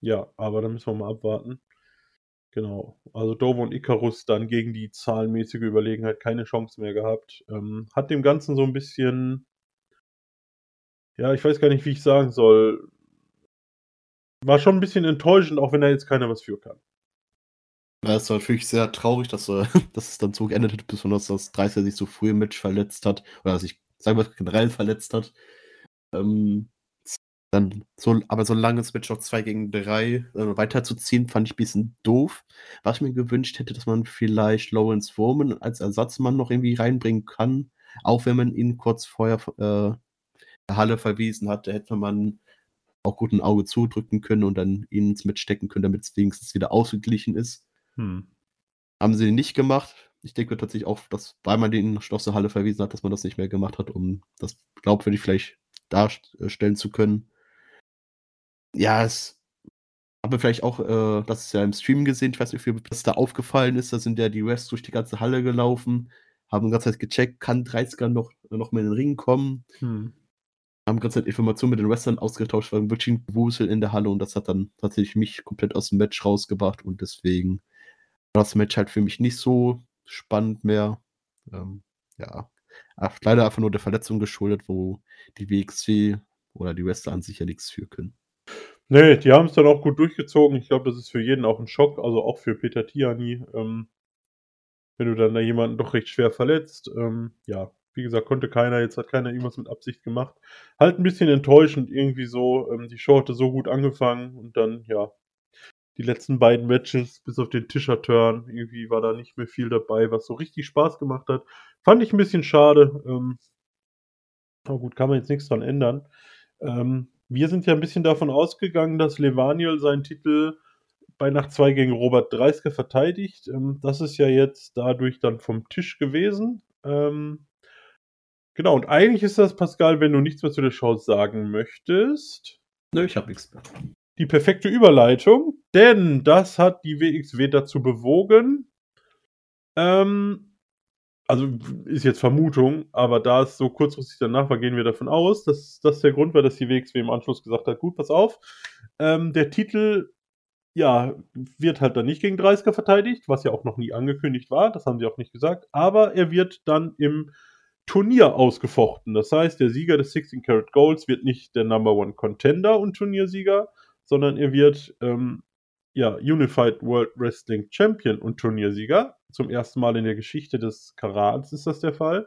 Speaker 1: ja, aber da müssen wir mal abwarten. Genau. Also Dover und Icarus dann gegen die zahlenmäßige Überlegenheit keine Chance mehr gehabt. Ähm, hat dem Ganzen so ein bisschen. Ja, ich weiß gar nicht, wie ich sagen soll. War schon ein bisschen enttäuschend, auch wenn da jetzt keiner was für kann.
Speaker 2: Ja, es war natürlich sehr traurig, dass, äh, dass es dann so geendet hat, besonders dass Dreisker sich so früh im Match verletzt hat oder sich, sagen wir, generell verletzt hat. Ähm, dann so, aber so ein langes Match noch 2 gegen 3 äh, weiterzuziehen, fand ich ein bisschen doof. Was ich mir gewünscht hätte, dass man vielleicht Lawrence Woman als Ersatzmann noch irgendwie reinbringen kann, auch wenn man ihn kurz vorher äh, Halle verwiesen hat, da hätte man auch gut ein Auge zudrücken können und dann ihn ins Match stecken können, damit es wenigstens wieder ausgeglichen ist.
Speaker 1: Hm.
Speaker 2: Haben sie nicht gemacht. Ich denke tatsächlich auch, dass, weil man den nach der Halle verwiesen hat, dass man das nicht mehr gemacht hat, um das glaubwürdig vielleicht darstellen zu können. Ja, es habe vielleicht auch, äh, das ist ja im Stream gesehen, ich weiß nicht, wie das da aufgefallen ist, da sind ja die Refs durch die ganze Halle gelaufen, haben die ganze Zeit gecheckt, kann 30er noch, noch mal in den Ring kommen.
Speaker 1: Hm.
Speaker 2: Haben ganze Zeit Informationen mit den Wrestlern ausgetauscht, war wirklich ein Gewusel in der Halle und das hat dann tatsächlich mich komplett aus dem Match rausgebracht und deswegen war das Match halt für mich nicht so spannend mehr. Ähm, ja, leider einfach nur der Verletzung geschuldet, wo die WXW oder die Wrestler an sich ja nichts für können.
Speaker 1: Nee, die haben es dann auch gut durchgezogen. Ich glaube, das ist für jeden auch ein Schock, also auch für Peter Tiani. Ähm, wenn du dann da jemanden doch recht schwer verletzt. Ähm, ja, wie gesagt, konnte keiner, jetzt hat keiner irgendwas mit Absicht gemacht. Halt ein bisschen enttäuschend irgendwie so. Ähm, die Show hatte so gut angefangen und dann, ja, die letzten beiden Matches, bis auf den Tischer-Turn, irgendwie war da nicht mehr viel dabei, was so richtig Spaß gemacht hat. Fand ich ein bisschen schade. Ähm, aber gut, kann man jetzt nichts dran ändern. Ähm, wir sind ja ein bisschen davon ausgegangen, dass Levaniel seinen Titel bei Nacht 2 gegen Robert Dreisker verteidigt. Ähm, das ist ja jetzt dadurch dann vom Tisch gewesen. Ähm, genau, und eigentlich ist das, Pascal, wenn du nichts mehr zu der Show sagen möchtest.
Speaker 2: Nö, ich habe nichts mehr.
Speaker 1: Die perfekte Überleitung, denn das hat die WXW dazu bewogen, ähm, also ist jetzt Vermutung, aber da es so kurzfristig danach war, gehen wir davon aus, dass das der Grund war, dass die WXW im Anschluss gesagt hat, gut, pass auf, ähm, der Titel, ja, wird halt dann nicht gegen 30er verteidigt, was ja auch noch nie angekündigt war, das haben sie auch nicht gesagt, aber er wird dann im Turnier ausgefochten. Das heißt, der Sieger des 16 Karat Golds wird nicht der Number One Contender und Turniersieger, sondern er wird ähm, ja, Unified World Wrestling Champion und Turniersieger. Zum ersten Mal in der Geschichte des Karats ist das der Fall.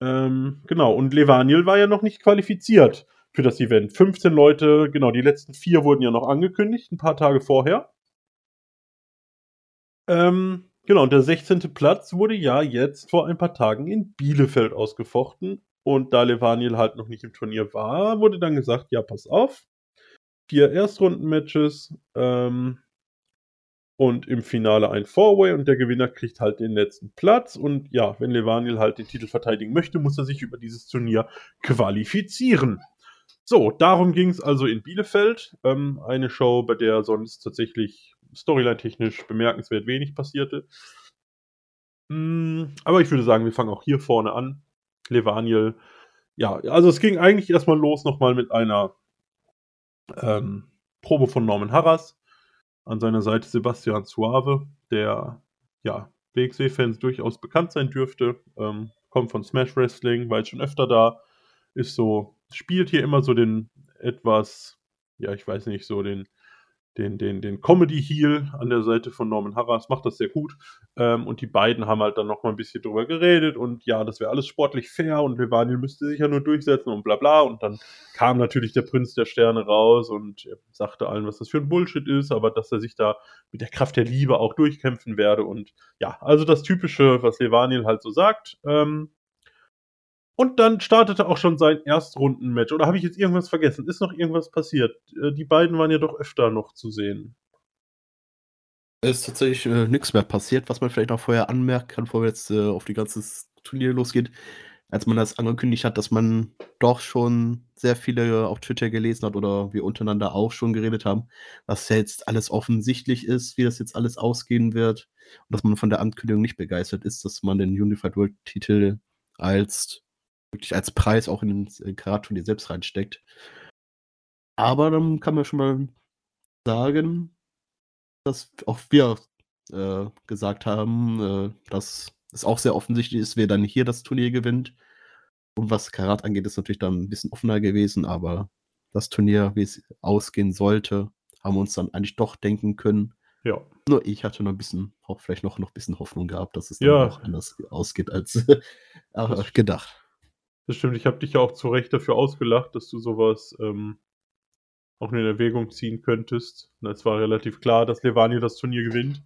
Speaker 1: Ähm, genau, und Levaniel war ja noch nicht qualifiziert für das Event. 15 Leute, genau, die letzten vier wurden ja noch angekündigt, ein paar Tage vorher. Ähm, genau, und der 16. Platz wurde ja jetzt vor ein paar Tagen in Bielefeld ausgefochten. Und da Levaniel halt noch nicht im Turnier war, wurde dann gesagt, ja, pass auf, vier Erstrunden-Matches ähm, und im Finale ein Four-Way und der Gewinner kriegt halt den letzten Platz. Und ja, wenn Levaniel halt den Titel verteidigen möchte, muss er sich über dieses Turnier qualifizieren. So, darum ging es also in Bielefeld. Ähm, eine Show, bei der sonst tatsächlich storyline-technisch bemerkenswert wenig passierte. Mm, aber ich würde sagen, wir fangen auch hier vorne an. Levaniel, ja, also es ging eigentlich erstmal los nochmal mit einer ähm, Probe von Norman Harras. An seiner Seite Sebastian Suave, der ja WXW-Fans durchaus bekannt sein dürfte. Ähm, kommt von Smash Wrestling, war jetzt schon öfter da. Ist so, spielt hier immer so den etwas, ja, ich weiß nicht, so den den, den, den Comedy-Heel an der Seite von Norman Harras, macht das sehr gut. Ähm, und die beiden haben halt dann nochmal ein bisschen drüber geredet und ja, das wäre alles sportlich fair und Levaniel müsste sich ja nur durchsetzen und bla bla. Und dann kam natürlich der Prinz der Sterne raus und sagte allen, was das für ein Bullshit ist, aber dass er sich da mit der Kraft der Liebe auch durchkämpfen werde. Und ja, also das Typische, was Levaniel halt so sagt. Ähm, und dann startete auch schon sein Erstrundenmatch. Oder habe ich jetzt irgendwas vergessen? Ist noch irgendwas passiert? Äh, die beiden waren ja doch öfter noch zu sehen.
Speaker 2: Es ist tatsächlich äh, nichts mehr passiert, was man vielleicht auch vorher anmerken kann, bevor jetzt äh, auf die ganze Turnier losgeht. Als man das angekündigt hat, dass man doch schon sehr viele auf Twitter gelesen hat oder wir untereinander auch schon geredet haben, dass jetzt alles offensichtlich ist, wie das jetzt alles ausgehen wird und dass man von der Ankündigung nicht begeistert ist, dass man den Unified World Titel als wirklich als Preis auch in den Karat-Turnier selbst reinsteckt. Aber dann kann man schon mal sagen, dass auch wir äh, gesagt haben, äh, dass es auch sehr offensichtlich ist, wer dann hier das Turnier gewinnt. Und was Karat angeht, ist natürlich dann ein bisschen offener gewesen, aber das Turnier, wie es ausgehen sollte, haben wir uns dann eigentlich doch denken können.
Speaker 1: Ja.
Speaker 2: Nur ich hatte noch ein bisschen, auch vielleicht noch, noch ein bisschen Hoffnung gehabt, dass es dann
Speaker 1: Ja.
Speaker 2: auch anders ausgeht als äh, gedacht.
Speaker 1: Das stimmt, ich habe dich ja auch zu Recht dafür ausgelacht, dass du sowas ähm, auch in Erwägung ziehen könntest. Es war relativ klar, dass Levani das Turnier gewinnt.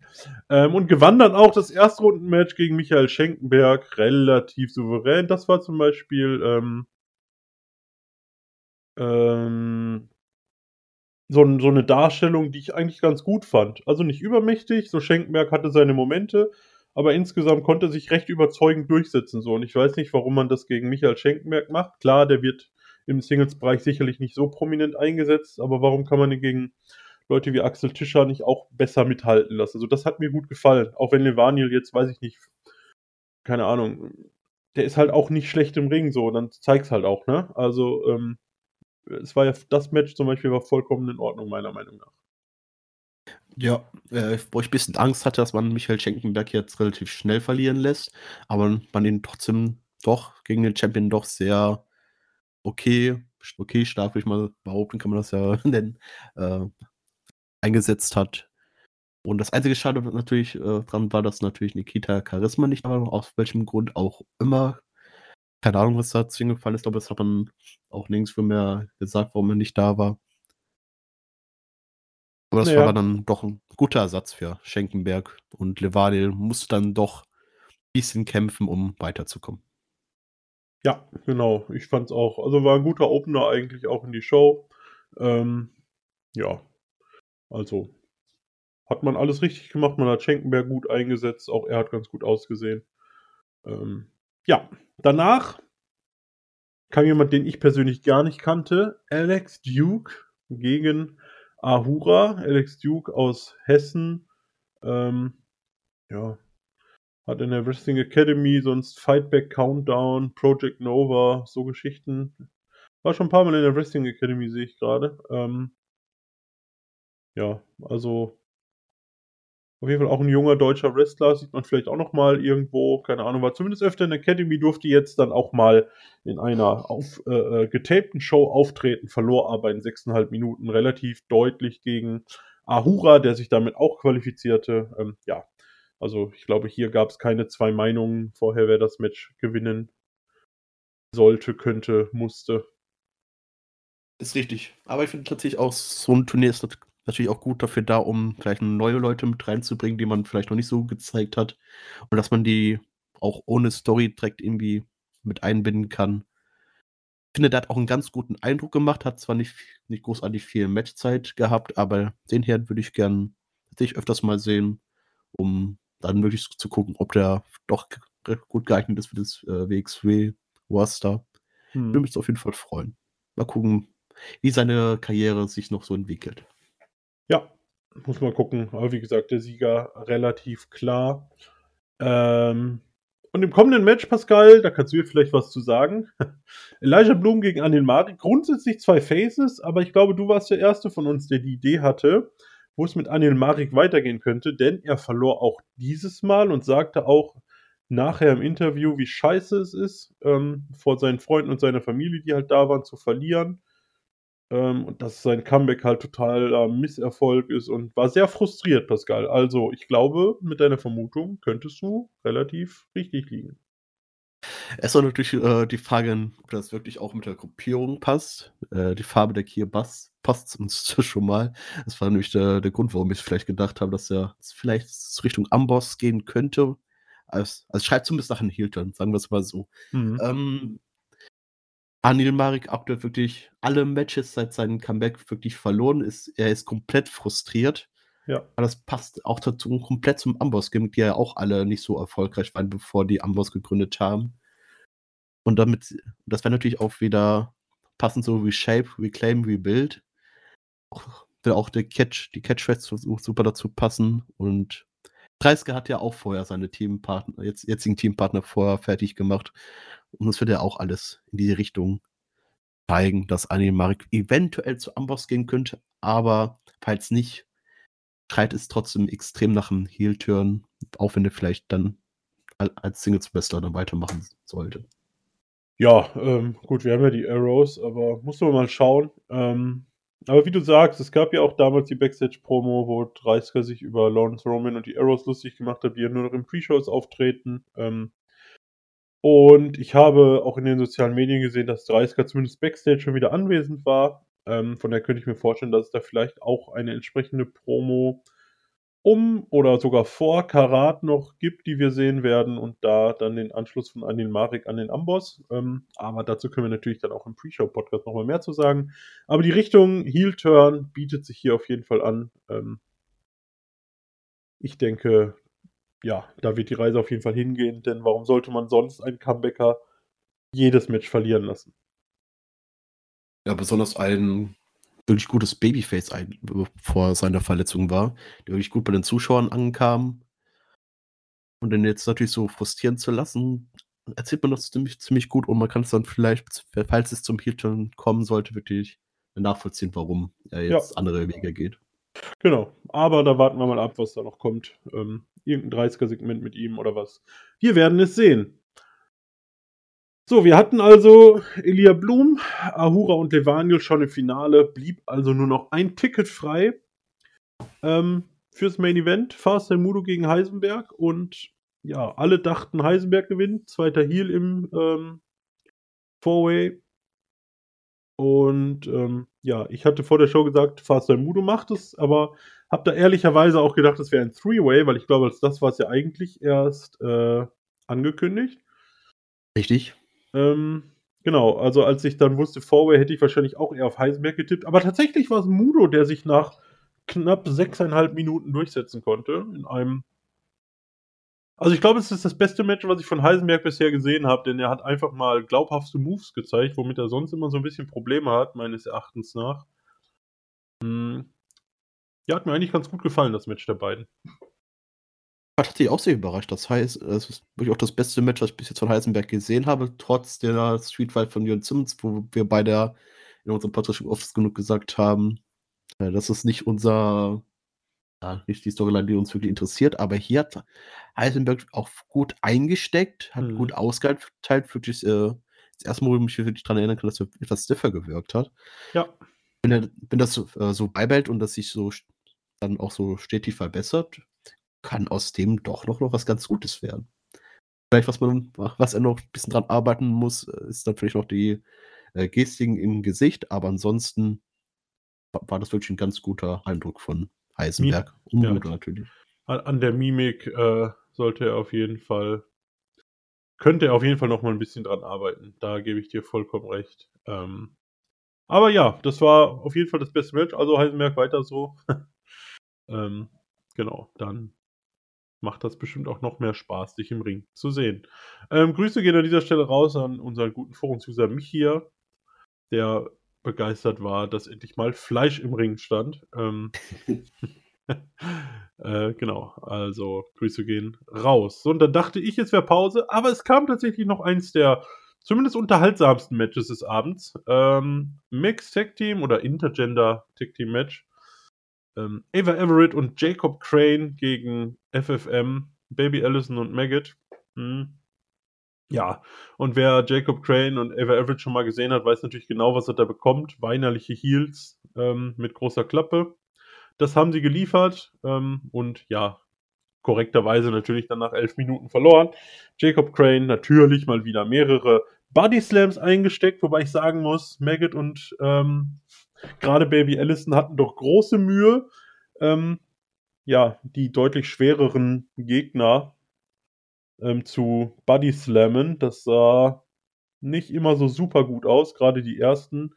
Speaker 1: Ähm, und gewann dann auch das Erstrundenmatch gegen Michael Schenkenberg relativ souverän. Das war zum Beispiel ähm, ähm, so, so eine Darstellung, die ich eigentlich ganz gut fand. Also nicht übermächtig, so Schenkenberg hatte seine Momente, aber insgesamt konnte er sich recht überzeugend durchsetzen. So. Und ich weiß nicht, warum man das gegen Michael Schenkenberg macht. Klar, der wird im Singles-Bereich sicherlich nicht so prominent eingesetzt, aber warum kann man ihn gegen Leute wie Axel Tischer nicht auch besser mithalten lassen? Also das hat mir gut gefallen. Auch wenn Levaniel jetzt, weiß ich nicht, keine Ahnung, der ist halt auch nicht schlecht im Ring so, dann zeigt's halt auch, ne? Also, ähm, es war ja, das Match zum Beispiel war vollkommen in Ordnung, meiner Meinung nach.
Speaker 2: Ja, äh, wo ich ein bisschen Angst hatte, dass man Michael Schenkenberg jetzt relativ schnell verlieren lässt, aber man ihn trotzdem doch gegen den Champion doch sehr okay, okay stark, würde ich mal behaupten, kann man das ja nennen, äh, eingesetzt hat. Und das einzige Schade natürlich äh, dran war, dass natürlich Nikita Charisma nicht da war, aus welchem Grund auch immer. Keine Ahnung, was da zu ihm gefallen ist, aber das hat man auch nirgendwo mehr gesagt, warum er nicht da war. Aber das
Speaker 1: Naja.
Speaker 2: war dann doch ein guter Ersatz für Schenkenberg und Levadil musste dann doch ein bisschen kämpfen, um weiterzukommen.
Speaker 1: Ja, genau. Ich fand's auch. Also war ein guter Opener eigentlich auch in die Show. Ähm, ja, also hat man alles richtig gemacht. Man hat Schenkenberg gut eingesetzt. Auch er hat ganz gut ausgesehen. Ähm, ja, danach kam jemand, den ich persönlich gar nicht kannte. Alex Duke gegen Ahura. Alex Duke aus Hessen. Ähm, ja, Hat in der Wrestling Academy sonst Fightback Countdown, Project Nova, so Geschichten. War schon ein paar Mal in der Wrestling Academy, sehe ich gerade. Ähm, ja, also auf jeden Fall auch ein junger deutscher Wrestler, sieht man vielleicht auch noch mal irgendwo, keine Ahnung, war zumindest öfter in der Academy, durfte jetzt dann auch mal in einer auf, äh, äh getapten Show auftreten, verlor aber in sechseinhalb Minuten relativ deutlich gegen Ahura, der sich damit auch qualifizierte. Ähm, ja, also ich glaube, hier gab es keine zwei Meinungen vorher, wer das Match gewinnen sollte, könnte, musste.
Speaker 2: Ist richtig. Aber ich finde tatsächlich auch, so ein Turnier ist natürlich auch gut dafür da, um vielleicht neue Leute mit reinzubringen, die man vielleicht noch nicht so gezeigt hat. Und dass man die auch ohne Story direkt irgendwie mit einbinden kann. Ich finde, der hat auch einen ganz guten Eindruck gemacht, hat zwar nicht, nicht großartig viel Matchzeit gehabt, aber den Herrn würde ich gern tatsächlich öfters mal sehen, um dann wirklich zu gucken, ob der doch gut geeignet ist für das äh, WXW Roster. Hm. Würde mich auf jeden Fall freuen. Mal gucken, wie seine Karriere sich noch so entwickelt.
Speaker 1: Ja, muss man gucken. Aber wie gesagt, der Sieger relativ klar. Ähm, und im kommenden Match, Pascal, da kannst du mir vielleicht was zu sagen. Elijah Bloom gegen Anil Mari. Grundsätzlich zwei Faces, aber ich glaube, du warst der Erste von uns, der die Idee hatte, wo es mit Anil Marik weitergehen könnte, denn er verlor auch dieses Mal und sagte auch nachher im Interview, wie scheiße es ist, ähm, vor seinen Freunden und seiner Familie, die halt da waren, zu verlieren. Ähm, und dass sein Comeback halt totaler äh, Misserfolg ist und war sehr frustriert, Pascal. Also, ich glaube, mit deiner Vermutung könntest du relativ richtig liegen.
Speaker 2: Es ist natürlich äh, die Frage, ob das wirklich auch mit der Gruppierung passt. Äh, die Farbe der Kia Bass passt uns schon mal. Das war nämlich der, der Grund, warum ich vielleicht gedacht habe, dass er vielleicht Richtung Amboss gehen könnte. Also, also schreibt zumindest nach einem Heel-Turn, sagen wir es mal so. Mhm. Ähm, Anil Marik aktuell wirklich alle Matches seit seinem Comeback wirklich verloren ist. Er ist komplett frustriert. Ja. Aber das passt auch dazu komplett zum Amboss-Gimmick, die ja auch alle nicht so erfolgreich waren, bevor die Amboss gegründet haben. Und damit, das wäre natürlich auch wieder passend so wie Shape, Reclaim, Rebuild. Will auch der Catch, die Catchphrase super dazu passen. Und Dreisker hat ja auch vorher seine Teampartner, jetzt, jetzigen Teampartner vorher fertig gemacht. Und das wird ja auch alles in diese Richtung zeigen, dass Animarik eventuell zu Amboss gehen könnte, aber falls nicht, schreit es trotzdem extrem nach einem Heel-Turn, auch wenn er vielleicht dann als Singles-Bester dann weitermachen sollte.
Speaker 1: Ja, ähm, gut, wir haben ja die Arrows, aber muss man mal schauen. Ähm, aber wie du sagst, es gab ja auch damals die Backstage-Promo, wo Dreisker sich über Lawrence Roman und die Arrows lustig gemacht hat, die ja nur noch in Pre-Shows auftreten. Ähm, und ich habe auch in den sozialen Medien gesehen, dass Dreisker zumindest Backstage schon wieder anwesend war. Ähm, von daher könnte ich mir vorstellen, dass es da vielleicht auch eine entsprechende Promo um oder sogar vor Karat noch gibt, die wir sehen werden und da dann den Anschluss von Anil Marik an den Amboss. Ähm, aber dazu können wir natürlich dann auch im Pre-Show-Podcast nochmal mehr zu sagen. Aber die Richtung Heel-Turn bietet sich hier auf jeden Fall an. Ähm, ich denke, ja, da wird die Reise auf jeden Fall hingehen, denn warum sollte man sonst einen Comebacker jedes Match verlieren lassen?
Speaker 2: Ja, besonders einen wirklich gutes Babyface ein, vor seiner Verletzung war, der wirklich gut bei den Zuschauern ankam. Und den jetzt natürlich so frustrieren zu lassen, erzählt man das ziemlich, ziemlich gut und man kann es dann vielleicht, falls es zum Heel-Turn kommen sollte, wirklich nachvollziehen, warum er jetzt ja. andere Wege geht.
Speaker 1: Genau, aber da warten wir mal ab, was da noch kommt. Ähm, irgendein 30er-Segment mit ihm oder was. Wir werden es sehen. So, wir hatten also Elia Blum, Ahura und Levaniel schon im Finale, blieb also nur noch ein Ticket frei ähm, fürs Main Event. Fast Mudo gegen Heisenberg und ja, alle dachten, Heisenberg gewinnt. Zweiter Heal im ähm, Four-Way. Und ähm, ja, ich hatte vor der Show gesagt, Fast Mudo macht es, aber habe da ehrlicherweise auch gedacht, es wäre ein Three-Way, weil ich glaube, das war es ja eigentlich erst äh, angekündigt.
Speaker 2: Richtig.
Speaker 1: Ähm, genau, also als ich dann wusste, Fourway hätte ich wahrscheinlich auch eher auf Heisenberg getippt. Aber tatsächlich war es Mudo, der sich nach knapp sechseinhalb Minuten durchsetzen konnte. In einem. Also ich glaube, es ist das beste Match, was ich von Heisenberg bisher gesehen habe, denn er hat einfach mal glaubhafte Moves gezeigt, womit er sonst immer so ein bisschen Probleme hat, meines Erachtens nach. Hm. Ja, hat mir eigentlich ganz gut gefallen, das Match der beiden.
Speaker 2: Hat tatsächlich auch sehr überrascht. Das heißt, es ist wirklich auch das beste Match, was ich bis jetzt von Heisenberg gesehen habe, trotz der Street Fight von Jürgen Simmons, wo wir beide in unserem Podcast schon oft genug gesagt haben, äh, das ist nicht unser ja, nicht die Storyline, die uns wirklich interessiert, aber hier hat Heisenberg auch gut eingesteckt, hat
Speaker 1: Mhm.
Speaker 2: gut ausgeteilt, wirklich, äh, das erste Mal, wo ich mich wirklich dran erinnern kann, dass er etwas stiffer gewirkt hat.
Speaker 1: Ja.
Speaker 2: Wenn er wenn das so, äh, so beibehält und das sich so dann auch so stetig verbessert, kann aus dem doch noch noch was ganz Gutes werden. Vielleicht, was man was er noch 'n bisschen dran arbeiten muss, äh, ist dann vielleicht noch die, äh, Gestiken im Gesicht, aber ansonsten wa war das wirklich 'n ganz guter Eindruck von Heisenberg und
Speaker 1: ja.
Speaker 2: Natürlich.
Speaker 1: An an der Mimik, äh, sollte er auf jeden Fall könnte er auf jeden Fall noch mal 'n bisschen dran arbeiten. Da gebe ich dir vollkommen recht. Ähm, aber ja, das war auf jeden Fall das beste Match. Also, Heisenberg weiter so. Ähm, genau, dann macht das bestimmt auch noch mehr Spaß, dich im Ring zu sehen. Ähm, Grüße gehen an dieser Stelle raus an unseren guten Forums-User Michia, der begeistert war, dass endlich mal Fleisch im Ring stand. Ähm, äh, genau, also Grüße gehen raus. So, und dann dachte ich, es wäre Pause, aber es kam tatsächlich noch eins der zumindest unterhaltsamsten Matches des Abends. Ähm, Mixed Tag Team oder Intergender Tag Team Match. Ähm, Ava Everett und Jacob Crane gegen FFM, Baby Allison und Maggot. Hm. Ja, und wer Jacob Crane und Ava Everett schon mal gesehen hat, weiß natürlich genau, was er da bekommt. Weinerliche Heels ähm, mit großer Klappe. Das haben sie geliefert ähm, und ja, korrekterweise natürlich dann nach elf Minuten verloren. Jacob Crane natürlich mal wieder mehrere Body Slams eingesteckt, wobei ich sagen muss, Maggot und ähm, gerade Baby Allison hatten doch große Mühe, ähm, ja, die deutlich schwereren Gegner ähm, zu Body Slammen. Das sah nicht immer so super gut aus, gerade die ersten.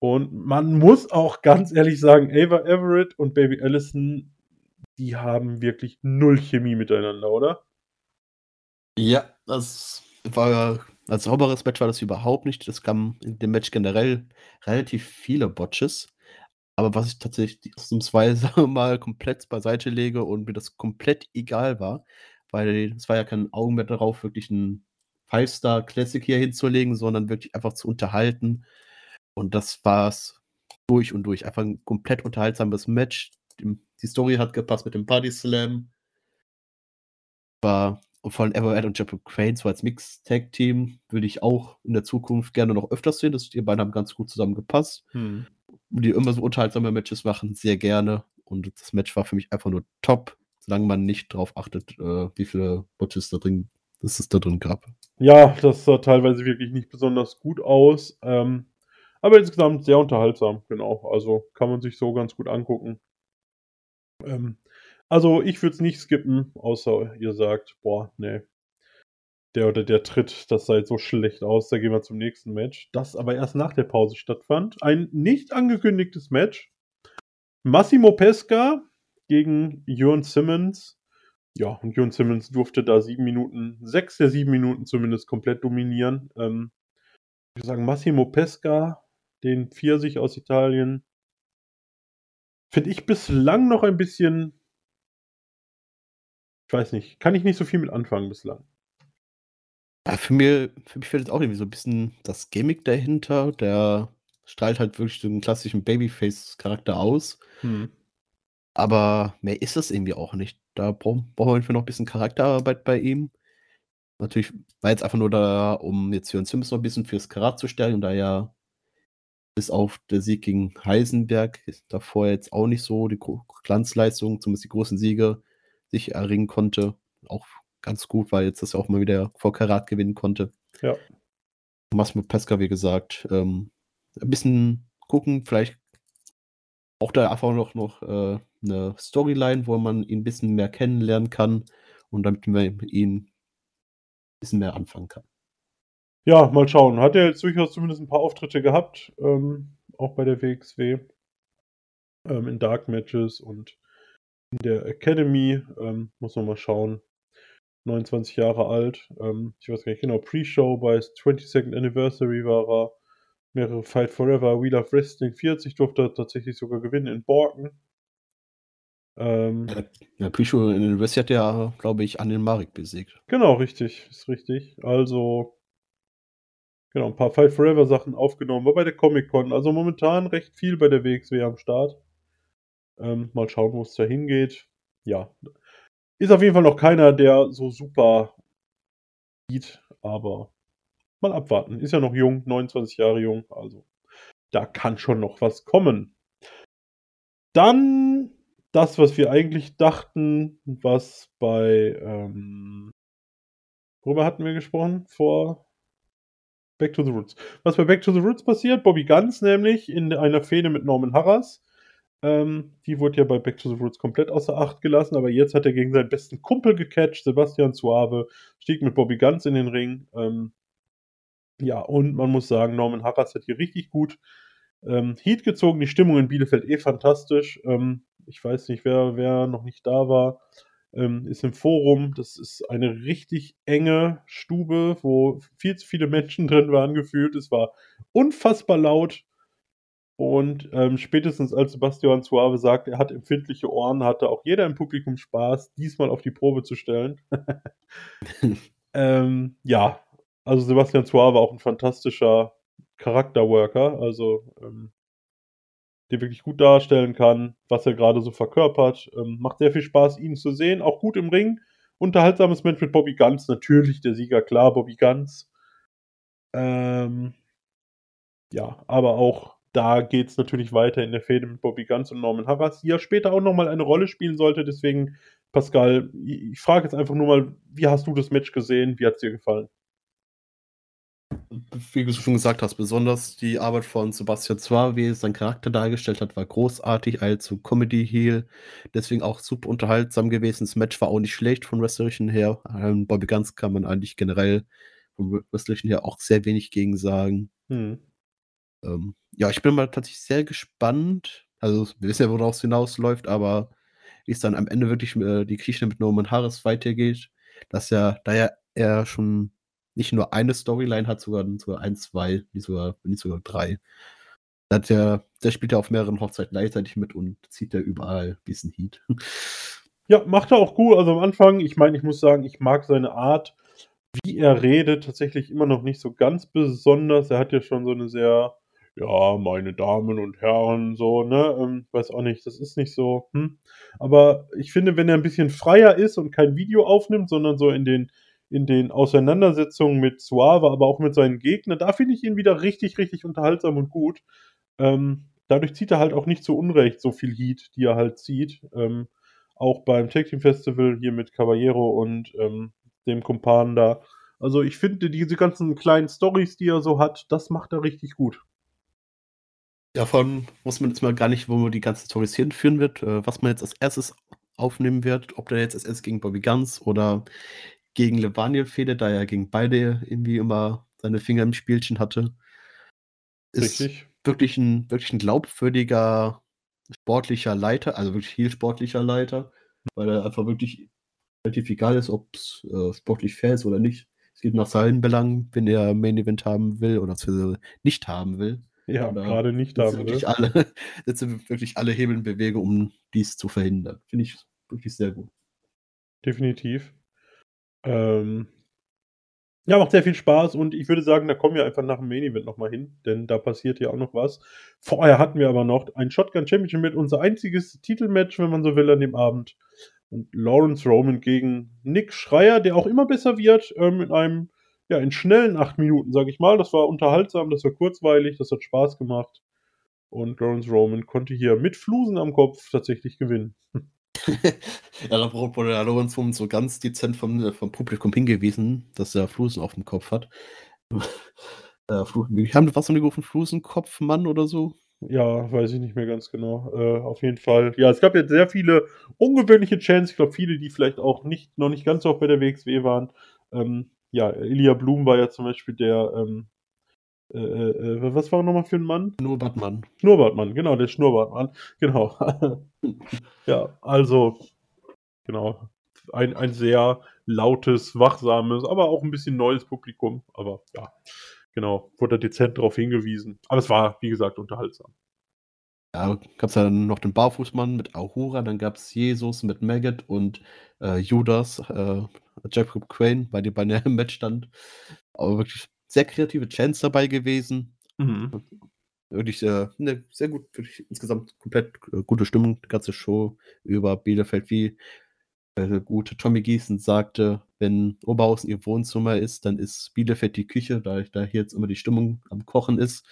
Speaker 1: Und man muss auch ganz ehrlich sagen, Ava Everett und Baby Allison, die haben wirklich null Chemie miteinander, oder?
Speaker 2: Ja, das war als sauberes Match war das überhaupt nicht. Es kam in dem Match generell relativ viele Botches. Aber was ich tatsächlich ausnahmsweise mal komplett beiseite lege und mir das komplett egal war, weil es war ja kein Augenmerk darauf, wirklich 'n Five-Star Classic hier hinzulegen, sondern wirklich einfach zu unterhalten. Und das war's durch und durch. Einfach 'n komplett unterhaltsames Match. Die Story hat gepasst mit dem Body Slam. War und vor allem Everett und Jacob Crane so als Mixed Tag Team würde ich auch in der Zukunft gerne noch öfters sehen. Das die beiden haben ganz gut zusammen gepasst.
Speaker 1: Mhm.
Speaker 2: Die immer so unterhaltsame Matches machen, sehr gerne. Und das Match war für mich einfach nur top, solange man nicht drauf achtet, äh, wie viele Botches da drin dass es da drin gab.
Speaker 1: Ja, das sah teilweise wirklich nicht besonders gut aus. Ähm, aber insgesamt sehr unterhaltsam, genau. Also kann man sich so ganz gut angucken. Ähm, also ich würde es nicht skippen, außer ihr sagt, boah, ne. Der oder der Tritt, das sah jetzt so schlecht aus, da gehen wir zum nächsten Match. Das aber erst nach der Pause stattfand. Ein nicht angekündigtes Match. Massimo Pesca gegen Jörn Simmons. Ja, und Jörn Simmons durfte da 7 Minuten, 6 der 7 Minuten zumindest komplett dominieren. Ähm, ich würde sagen, Massimo Pesca, den Pfirsich aus Italien, finde ich bislang noch ein bisschen ich weiß nicht, kann ich nicht so viel mit anfangen bislang.
Speaker 2: Ja, für mir für mich fehlt jetzt auch irgendwie so 'n bisschen das Gimmick dahinter. Der strahlt halt wirklich so 'n klassischen Babyface-Charakter aus.
Speaker 1: Mhm.
Speaker 2: Aber mehr ist es irgendwie auch nicht. Da brauch brauchen wir einfach noch 'n bisschen Charakterarbeit bei ihm. Natürlich war jetzt einfach nur da, um jetzt Jörn Simmons noch 'n bisschen fürs Karat zu stärken, da er bis auf der Sieg gegen Heisenberg davor jetzt auch nicht so die Glanzleistung, zumindest die großen Siege, sich erringen konnte. Auch ganz gut, weil jetzt das auch mal wieder vor Karat gewinnen konnte.
Speaker 1: Ja.
Speaker 2: Massimo Pesca, wie gesagt, ähm, 'n bisschen gucken, vielleicht braucht er einfach noch noch, äh, 'ne Storyline, wo man ihn 'n bisschen mehr kennenlernen kann und damit man mit ihm bisschen mehr anfangen kann.
Speaker 1: Ja, mal schauen. Hat er jetzt durchaus zumindest 'n paar Auftritte gehabt, ähm, auch bei der WXW. Ähm, in Dark Matches und in der Academy. Ähm, muss man mal schauen. 29 Jahre alt. Ähm, ich weiß gar nicht genau, Pre-Show bei 22nd Anniversary war er. Mehrere Fight Forever, We Love Wrestling 40 durfte er tatsächlich sogar gewinnen in Borken. Ähm,
Speaker 2: Ja, Picho in den West hat ja, glaube ich, Anil Marik besiegt.
Speaker 1: genau, richtig, ist richtig. Also genau, ein paar Fight Forever Sachen aufgenommen, war bei der Comic-Con. Also momentan recht viel bei der WXW am Start. Ähm, mal schauen, wo es da hingeht. Ja. Ist auf jeden Fall noch keiner, der so super sieht, aber mal abwarten. Ist ja noch jung, 29 Jahre jung, also da kann schon noch was kommen. Dann das, was wir eigentlich dachten, was bei, ähm, worüber hatten wir gesprochen? Vor Back to the Roots. Was bei Back to the Roots passiert, Bobby Guns nämlich in einer Fehde mit Norman Harras. Ähm, die wurde ja bei Back to the Roots komplett außer Acht gelassen, aber jetzt hat er gegen seinen besten Kumpel gecatcht, Sebastian Suave, stieg mit Bobby Guns in den Ring. Ähm, ja, und man muss sagen, Norman Harras hat hier richtig gut ähm, Heat gezogen. Die Stimmung in Bielefeld eh fantastisch. Ähm, ich weiß nicht, wer, wer noch nicht da war. Ähm, ist im Forum. Das ist eine richtig enge Stube, wo viel zu viele Menschen drin waren gefühlt. Es war unfassbar laut. Und ähm, spätestens als Sebastian Suave sagt, er hat empfindliche Ohren, hatte auch jeder im Publikum Spaß, diesmal auf die Probe zu stellen. ähm, ja, also Sebastian Suave auch ein fantastischer Charakterworker, also ähm, der wirklich gut darstellen kann, was er gerade so verkörpert. Ähm, macht sehr viel Spaß, ihn zu sehen, auch gut im Ring. Unterhaltsames Match mit Bobby Guns, natürlich der Sieger, klar, Bobby Guns. Ähm, ja, aber auch da geht es natürlich weiter in der Fehde mit Bobby Guns und Norman Harras, die ja später auch nochmal eine Rolle spielen sollte. Deswegen, Pascal, ich frage jetzt einfach nur mal, wie hast du das Match gesehen? Wie hat es dir gefallen?
Speaker 2: Wie du schon gesagt hast, besonders die Arbeit von Sebastian Zwar, wie er seinen Charakter dargestellt hat, war großartig als Comedy-Heel. Deswegen auch super unterhaltsam gewesen. Das Match war auch nicht schlecht von Wrestlerischen her. Ähm, Bobby Guns kann man eigentlich generell vom Wrestlerischen her auch sehr wenig gegen sagen.
Speaker 1: Hm.
Speaker 2: Ähm, ja, ich bin mal tatsächlich sehr gespannt. Also, wir wissen ja, worauf es hinausläuft, aber wie es dann am Ende wirklich äh, die Geschichte mit Norman Harris weitergeht, dass er, da ja er schon nicht nur eine Storyline hat, sogar, sogar ein, zwei, nicht sogar, nicht sogar drei. Der, der spielt ja auf mehreren Hochzeiten gleichzeitig mit und zieht ja überall diesen Heat.
Speaker 1: Ja, macht er auch gut. Also am Anfang, ich meine, ich muss sagen, ich mag seine Art, wie er redet, tatsächlich immer noch nicht so ganz besonders. Er hat ja schon so eine sehr, ja, meine Damen und Herren, so, ne? Ähm, weiß auch nicht, das ist nicht so. Hm. Aber ich finde, wenn er ein bisschen freier ist und kein Video aufnimmt, sondern so in den in den Auseinandersetzungen mit Suave, aber auch mit seinen Gegnern, da finde ich ihn wieder richtig, richtig unterhaltsam und gut. Ähm, dadurch zieht er halt auch nicht zu Unrecht so viel Heat, die er halt zieht. Ähm, auch beim Tag Team Festival hier mit Caballero und ähm, dem Kumpan da. Also ich finde diese ganzen kleinen Stories, die er so hat, das macht er richtig gut.
Speaker 2: Davon muss man jetzt mal gar nicht, wo man die ganzen Stories hinführen wird, äh, was man jetzt als erstes aufnehmen wird, ob der jetzt als erstes gegen Bobby Guns oder gegen Levaniel Fehde, da er gegen beide irgendwie immer seine Finger im Spielchen hatte. Ist Richtig. wirklich ein, wirklich ein glaubwürdiger sportlicher Leiter, also wirklich viel sportlicher Leiter, weil er einfach wirklich relativ egal ist, ob es äh, sportlich fair ist oder nicht. Es geht nach seinen Belangen, wenn er Main Event haben will oder nicht haben will.
Speaker 1: Ja, gerade nicht haben
Speaker 2: will. Alle, jetzt sind wirklich alle Hebel in Bewegung, um dies zu verhindern. Finde ich wirklich sehr gut.
Speaker 1: Definitiv. Ähm, ja, macht sehr viel Spaß und ich würde sagen, da kommen wir einfach nach dem Main Event nochmal hin, denn da passiert ja auch noch was. Vorher hatten wir aber noch ein Shotgun Championship mit unser einziges Titelmatch, wenn man so will, an dem Abend. Und Lawrence Roman gegen Nick Schreier, der auch immer besser wird, ähm, in einem, ja, in schnellen acht Minuten, sag ich mal. Das war unterhaltsam, das war kurzweilig, das hat Spaß gemacht. Und Lawrence Roman konnte hier mit Flusen am Kopf tatsächlich gewinnen.
Speaker 2: ja, da wurde der Lorenz so ganz dezent vom, äh, vom Publikum hingewiesen, dass er Flusen auf dem Kopf hat. äh, haben was haben die gerufen? Flusenkopfmann oder so?
Speaker 1: Ja, weiß ich nicht mehr ganz genau. Äh, auf jeden Fall. Ja, es gab jetzt sehr viele ungewöhnliche Chants. Ich glaube, viele, die vielleicht auch nicht, noch nicht ganz so oft bei der WXW waren. Ähm, ja, Elia Blum war ja zum Beispiel der, ähm, äh, äh, äh was war nochmal für ein Mann?
Speaker 2: Schnurrbartmann.
Speaker 1: Schnurrbartmann, genau, der Schnurrbartmann. Genau. ja, also, genau. Ein, ein sehr lautes, wachsames, aber auch ein bisschen neues Publikum. Aber ja, genau, wurde dezent darauf hingewiesen. Aber es war, wie gesagt, unterhaltsam.
Speaker 2: Ja, gab's ja dann noch den Barfußmann mit Ahura, dann gab's Jesus mit Maggot und, äh, Judas, äh, Jacob Quain, bei beiden ja im Match stand. Aber wirklich sehr kreative Chants dabei gewesen.
Speaker 1: Mhm.
Speaker 2: Wirklich, äh, 'ne sehr gut wirklich insgesamt komplett, äh, gute Stimmung, die ganze Show über Bielefeld, wie der äh, gute Tommy Gießen sagte: „Wenn Oberhausen ihr Wohnzimmer ist, dann ist Bielefeld die Küche, da da hier jetzt immer die Stimmung am Kochen ist.“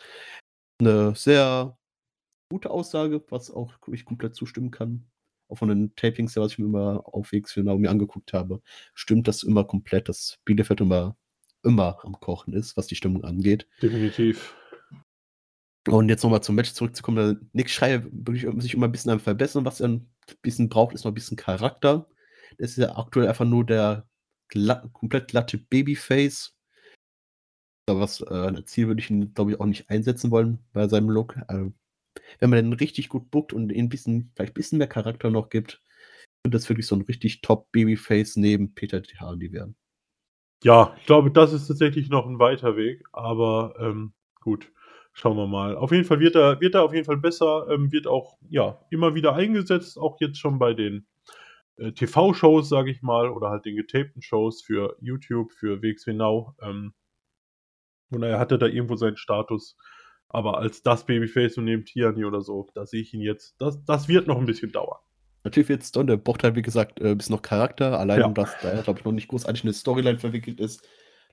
Speaker 2: 'Ne sehr gute Aussage, was auch ich komplett zustimmen kann. Auch von den Tapings her, was ich mir immer auf Now mir angeguckt habe, stimmt das immer komplett, dass Bielefeld immer immer am Kochen ist, was die Stimmung angeht.
Speaker 1: Definitiv.
Speaker 2: Und jetzt noch mal zum Match zurückzukommen, Nick Schreier wirklich sich immer 'n bisschen Verbessern. Was er 'n bisschen braucht, ist noch 'n bisschen Charakter. Der ist ja aktuell einfach nur der gla komplett glatte Babyface. Aber was, äh, Ziel würde ich ihn, glaube ich, auch nicht einsetzen wollen bei seinem Look. Ähm, wenn man den richtig gut bookt und ihm 'n bisschen vielleicht bisschen mehr Charakter noch gibt, könnte das wirklich so 'n richtig Top Babyface neben Peter Tihanyi werden.
Speaker 1: Ja, ich glaube, das ist tatsächlich noch 'n weiter Weg, aber, ähm, gut, schauen wir mal. Auf jeden Fall wird er wird er auf jeden Fall besser, ähm, wird auch, ja, immer wieder eingesetzt, auch jetzt schon bei den, äh, TV-Shows, sage ich mal, oder halt den getapten Shows für YouTube, für WXW Now. Ähm hat er da irgendwo seinen Status. Aber als das Babyface und neben Tierney oder so, da sehe ich ihn jetzt das das wird noch 'n bisschen dauern.
Speaker 2: Natürlich wird's dauern, der braucht halt, wie gesagt, äh, bisschen noch Charakter, allein
Speaker 1: Ja.
Speaker 2: dass da, glaube ich, noch nicht großartig 'ne Storyline verwickelt ist.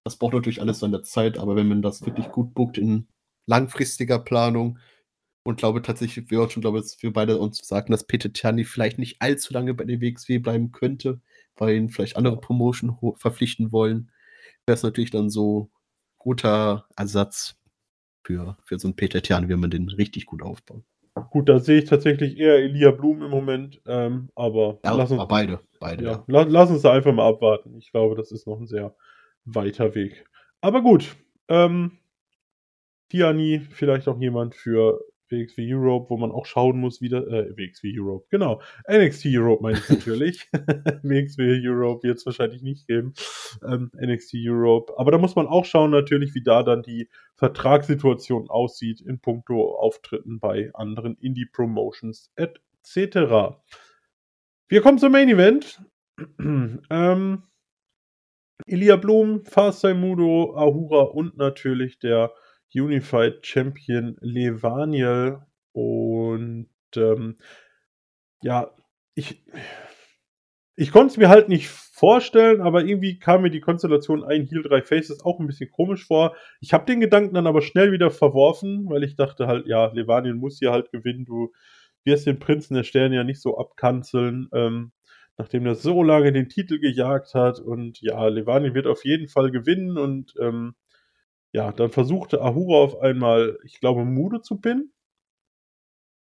Speaker 2: Das braucht natürlich alles seine Zeit, aber wenn man das wirklich gut bookt in langfristiger Planung und glaube tatsächlich, wir schon glaube jetzt wir beide uns sagten, dass Peter Tierney vielleicht nicht allzu lange bei der WXW bleiben könnte, weil ihn vielleicht andere Promotion verpflichten wollen, wäre es natürlich dann so guter Ersatz für für so 'n Peter Tierney, wenn man den richtig gut aufbaut.
Speaker 1: Gut, da sehe ich tatsächlich eher Elia Blum im Moment, ähm, aber
Speaker 2: Ja,
Speaker 1: lass uns
Speaker 2: aber beide, beide,
Speaker 1: ja,
Speaker 2: ja.
Speaker 1: la lass uns da einfach mal abwarten. Ich glaube, das ist noch 'n sehr weiter Weg. Aber gut, ähm Tierney, vielleicht auch jemand für WXW Europe, wo man auch schauen muss, wie der äh, WXW Europe, genau. NXT Europe meine ich natürlich. WXW Europe wird's wahrscheinlich nicht geben. Ähm, NXT Europe. Aber da muss man auch schauen natürlich, wie da dann die Vertragssituation aussieht in puncto Auftritten bei anderen Indie-Promotions et cetera. Wir kommen zum Main Event. Ähm Elia Blum, Fast-Time Mudo, Ahura und natürlich der Unified Champion Levaniel. Und, ähm, ja, ich ich konnte es mir halt nicht vorstellen, aber irgendwie kam mir die Konstellation ein Heel, 3 Faces auch 'n bisschen komisch vor. Ich habe den Gedanken dann aber schnell wieder verworfen, weil ich dachte halt: „Ja, Levaniel muss hier halt gewinnen. Du wirst den Prinzen der Sterne ja nicht so abkanzeln, ähm, nachdem er so lange den Titel gejagt hat.“ Und ja, Levaniel wird auf jeden Fall gewinnen und, ähm, ja, dann versuchte Ahura auf einmal, ich glaube, Mudo zu pinnen.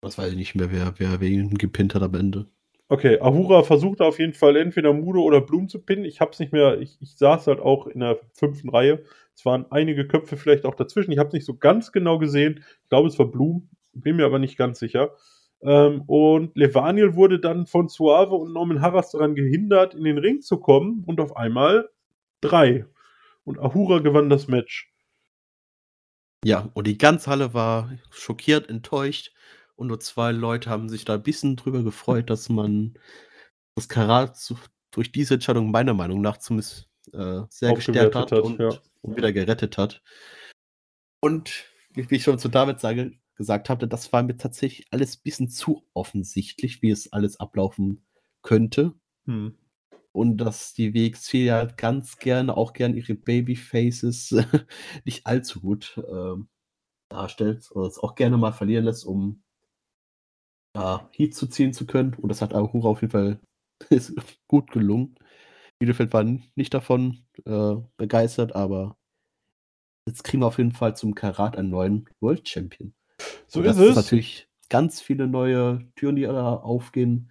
Speaker 2: Das weiß ich nicht mehr, wer wer wen gepinnt hat am Ende.
Speaker 1: Okay, Ahura versuchte auf jeden Fall entweder Mudo oder Blum zu pinnen. Ich habe es nicht mehr ich ich saß halt auch in der 5. Reihe. Es waren einige Köpfe vielleicht auch dazwischen. Ich habe es nicht so ganz genau gesehen. Ich glaube, es war Blum, bin mir aber nicht ganz sicher. Ähm, und Levaniel wurde dann von Suave und Norman Harras daran gehindert, in den Ring zu kommen und auf einmal 3. Und Ahura gewann das Match.
Speaker 2: Ja, und die ganze Halle war schockiert, enttäuscht und nur 2 Leute haben sich da 'n bisschen drüber gefreut, dass man das Karat so durch diese Entscheidung meiner Meinung nach zumindest, äh, sehr gestärkt hat
Speaker 1: hat,
Speaker 2: und
Speaker 1: ja.
Speaker 2: und wieder gerettet hat. Und wie ich schon zu David sage gesagt hatte, das war mir tatsächlich alles bisschen zu offensichtlich, wie es alles ablaufen könnte.
Speaker 1: Mhm.
Speaker 2: Und dass die WXW ja ganz gerne auch gern ihre Babyfaces nicht allzu gut, ähm, darstellt oder es auch gerne mal verlieren lässt, um ja, Heat zu ziehen zu können. Und das hat Ahura auf jeden Fall ist gut gelungen. Bielefeld war nicht davon, äh, begeistert, aber jetzt kriegen wir auf jeden Fall zum Karat einen neuen World Champion.
Speaker 1: So
Speaker 2: Und
Speaker 1: ist es.
Speaker 2: natürlich ganz viele neue Türen, die da aufgehen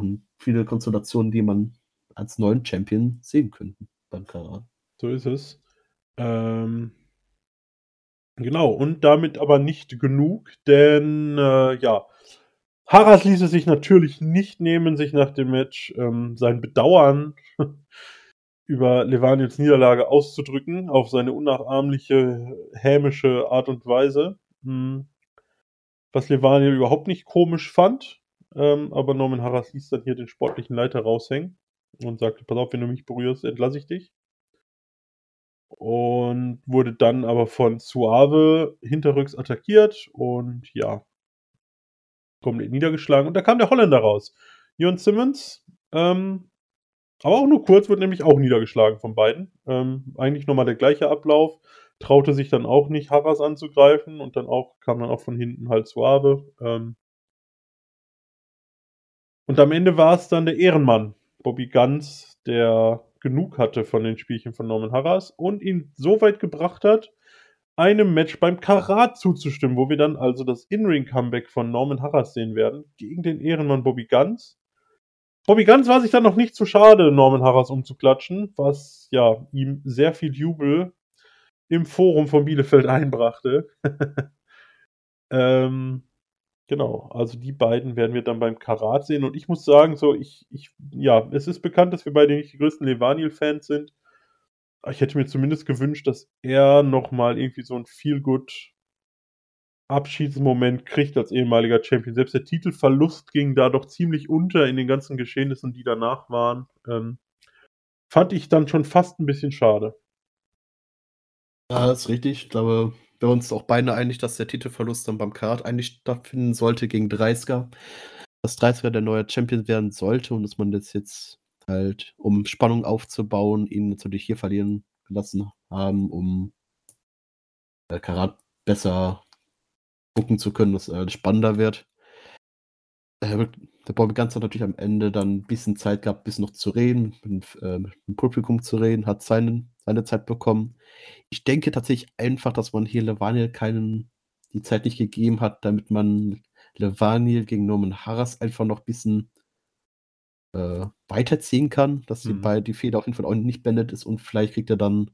Speaker 2: und viele Konstellationen, die man als neuen Champion sehen könnten beim Karat.
Speaker 1: So ist es. Ähm genau, und damit aber nicht genug, denn, äh, ja, Harras ließ es sich natürlich nicht nehmen, sich nach dem Match, ähm, sein Bedauern über Levaniels Niederlage auszudrücken, auf seine unnachahmliche, hämische Art und Weise. Hm. was Levaniel überhaupt nicht komisch fand. Ähm, aber Norman Harras ließ dann hier den sportlichen Leiter raushängen und sagte, pass auf, wenn du mich berührst, entlasse ich dich. Und wurde dann aber von Suave hinterrücks attackiert und ja, komplett niedergeschlagen. Und da kam der Holländer raus. Jon Simmons, ähm, aber auch nur kurz, wird nämlich auch niedergeschlagen von beiden. Ähm, eigentlich nochmal der gleiche Ablauf. Traute sich dann auch nicht, Harras anzugreifen und dann auch kam dann auch von hinten halt Suave. Ähm, und am Ende war es dann der Ehrenmann, Bobby Ganz, der genug hatte von den Spielchen von Norman Harras und ihn so weit gebracht hat, einem Match beim Karat zuzustimmen, wo wir dann also das In-Ring-Comeback von Norman Harras sehen werden gegen den Ehrenmann Bobby Ganz. Bobby Ganz war sich dann noch nicht zu schade, Norman Harras umzuklatschen, was ja ihm sehr viel Jubel im Forum von Bielefeld einbrachte. ähm, Genau, also die beiden werden wir dann beim Karat sehen. Und ich muss sagen, so, ich, ich, ja, es ist bekannt, dass wir beide nicht die größten Levanil-Fans sind. Ich hätte mir zumindest gewünscht, dass er nochmal irgendwie so ein Feel-Good Abschiedsmoment kriegt als ehemaliger Champion. Selbst der Titelverlust ging da doch ziemlich unter in den ganzen Geschehnissen, die danach waren. Ähm, fand ich dann schon fast ein bisschen schade.
Speaker 2: Ja, das ist richtig. Ich glaube, wir uns auch beide einig, dass der Titelverlust dann beim Karat eigentlich stattfinden sollte gegen 30er. Dass 30er der neue Champion werden sollte und dass man das jetzt halt, um Spannung aufzubauen, ihn natürlich hier verlieren gelassen haben, um äh, Karat besser gucken zu können, dass er äh, spannender wird. Äh, der Bobby Ganz hat natürlich am Ende dann ein bisschen Zeit gehabt, ein bisschen noch zu reden, mit, äh, mit dem Publikum zu reden, hat seinen, seine Zeit bekommen. Ich denke tatsächlich einfach, dass man hier Levaniel keinen, die Zeit nicht gegeben hat, damit man Levaniel gegen Norman Harras einfach noch ein bisschen äh, weiterziehen kann, dass die, mhm. bei, die Feder auf jeden Fall auch nicht beendet ist und vielleicht kriegt er dann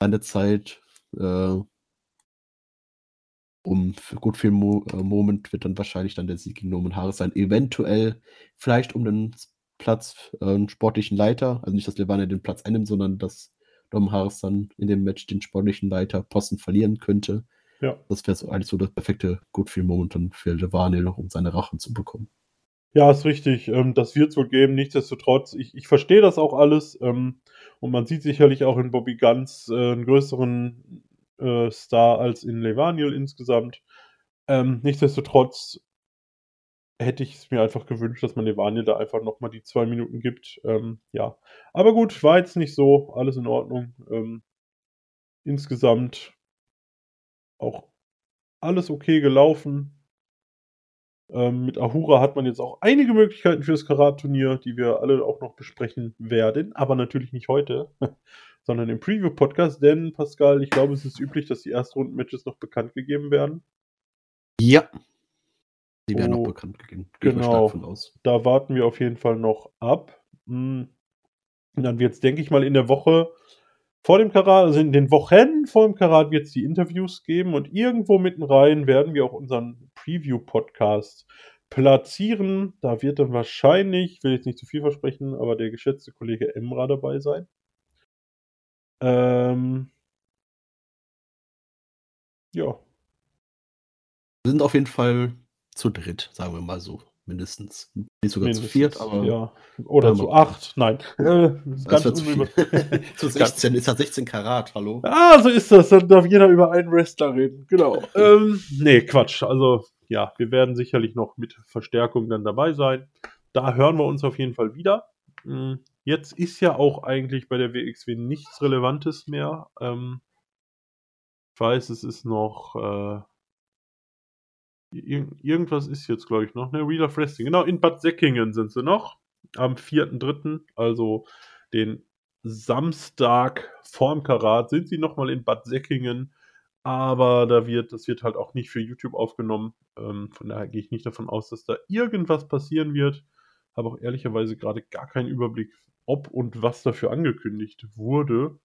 Speaker 2: seine Zeit, äh, um gut viel Mo äh, Moment wird dann wahrscheinlich dann der Sieg gegen Norman Harris sein. Eventuell vielleicht um den Platz, äh, sportlichen Leiter, also nicht, dass Levania den Platz einnimmt, sondern dass Norman Harris dann in dem Match den sportlichen Leiter Posten verlieren könnte. Ja. Das wäre so eigentlich so das perfekte Goodfield-Moment dann für Levaniel noch, um seine Rache zu bekommen.
Speaker 1: Ja, ist richtig. Ähm, das wird es wohl geben. Nichtsdestotrotz, ich, ich verstehe das auch alles. Ähm, und man sieht sicherlich auch in Bobby Guns äh, einen größeren äh, Star als in Levaniel insgesamt. Ähm, nichtsdestotrotz hätte ich es mir einfach gewünscht, dass man Levaniel da einfach nochmal die zwei Minuten gibt. Ähm, ja, aber gut, war jetzt nicht so, alles in Ordnung. Ähm, insgesamt auch alles okay gelaufen. Ähm, mit Ahura hat man jetzt auch einige Möglichkeiten für das Karat-Turnier, die wir alle auch noch besprechen werden, aber natürlich nicht heute. sondern im Preview-Podcast, denn Pascal, ich glaube, es ist üblich, dass die Erstrunden-Matches noch bekannt gegeben werden.
Speaker 2: Ja. Die werden oh, noch bekannt gegeben.
Speaker 1: genau. Da warten wir auf jeden Fall noch ab. Hm. Und dann wird es, denke ich mal, in der Woche vor dem Karat, also in den Wochen vor dem Karat wird es die Interviews geben und irgendwo mitten rein werden wir auch unseren Preview-Podcast platzieren. Da wird dann wahrscheinlich, ich will jetzt nicht zu viel versprechen, aber der geschätzte Kollege Emra dabei sein. Ähm, ja.
Speaker 2: Wir sind auf jeden Fall zu dritt, sagen wir mal so. Mindestens. Nicht sogar Mindestens, zu viert, aber.
Speaker 1: Ja. Oder zu acht, nein. Äh,
Speaker 2: ganz zu, zu 16 ist ja 16 Karat, hallo.
Speaker 1: Ah, so ist das. Dann darf jeder über einen Wrestler reden. Genau. ähm, nee, Quatsch. Also, ja, wir werden sicherlich noch mit Verstärkung dann dabei sein. Da hören wir uns auf jeden Fall wieder. Mhm. Jetzt ist ja auch eigentlich bei der WXW nichts Relevantes mehr. Ähm, ich weiß, es ist noch. Äh, irgendwas ist jetzt, glaube ich, noch. Ne, Wheel of Wrestling. Genau, in Bad Säckingen sind sie noch. Am 4.3., also den Samstag vorm Karat, sind sie nochmal in Bad Säckingen. Aber da wird, das wird halt auch nicht für YouTube aufgenommen. Ähm, von daher gehe ich nicht davon aus, dass da irgendwas passieren wird. Habe auch ehrlicherweise gerade gar keinen Überblick, ob und was dafür angekündigt wurde.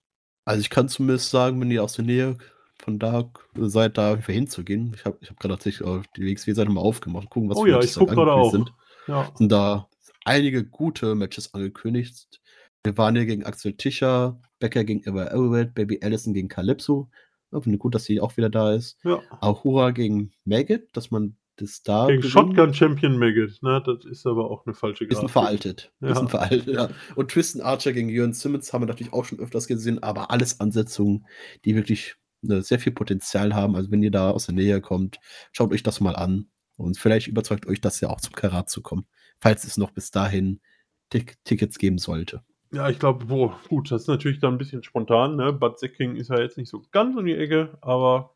Speaker 2: Also ich kann zumindest sagen, wenn ihr aus der Nähe von da seid, da hinzugehen. Ich habe ich hab gerade tatsächlich die WXW-Seite mal aufgemacht, gucken, was
Speaker 1: oh, für ja, Matches gerade auch.
Speaker 2: sind. Ja. Sind da einige gute Matches angekündigt. Nevania gegen Axel Tischer, Becker gegen Ever Elwood, Baby Allison gegen Calypso. Ja, finde gut, dass sie auch wieder da ist.
Speaker 1: Ja.
Speaker 2: Ahura gegen Maggot, dass man das da
Speaker 1: Gegen Shotgun Champion Maggot, ne? Das ist aber auch eine falsche
Speaker 2: bisschen
Speaker 1: Grafik.
Speaker 2: veraltet.
Speaker 1: Ja.
Speaker 2: Bisschen veraltet, ja. Und Tristan Archer gegen Jörn Simmons haben wir natürlich auch schon öfters gesehen, aber alles Ansetzungen, die wirklich sehr viel Potenzial haben. Also wenn ihr da aus der Nähe kommt, schaut euch das mal an und vielleicht überzeugt euch das ja auch zum Karat zu kommen, falls es noch bis dahin Tick Tickets geben sollte.
Speaker 1: Ja, ich glaube, wo, gut, das ist natürlich dann ein bisschen spontan, ne? Bud Säcking ist ja jetzt nicht so ganz um die Ecke, aber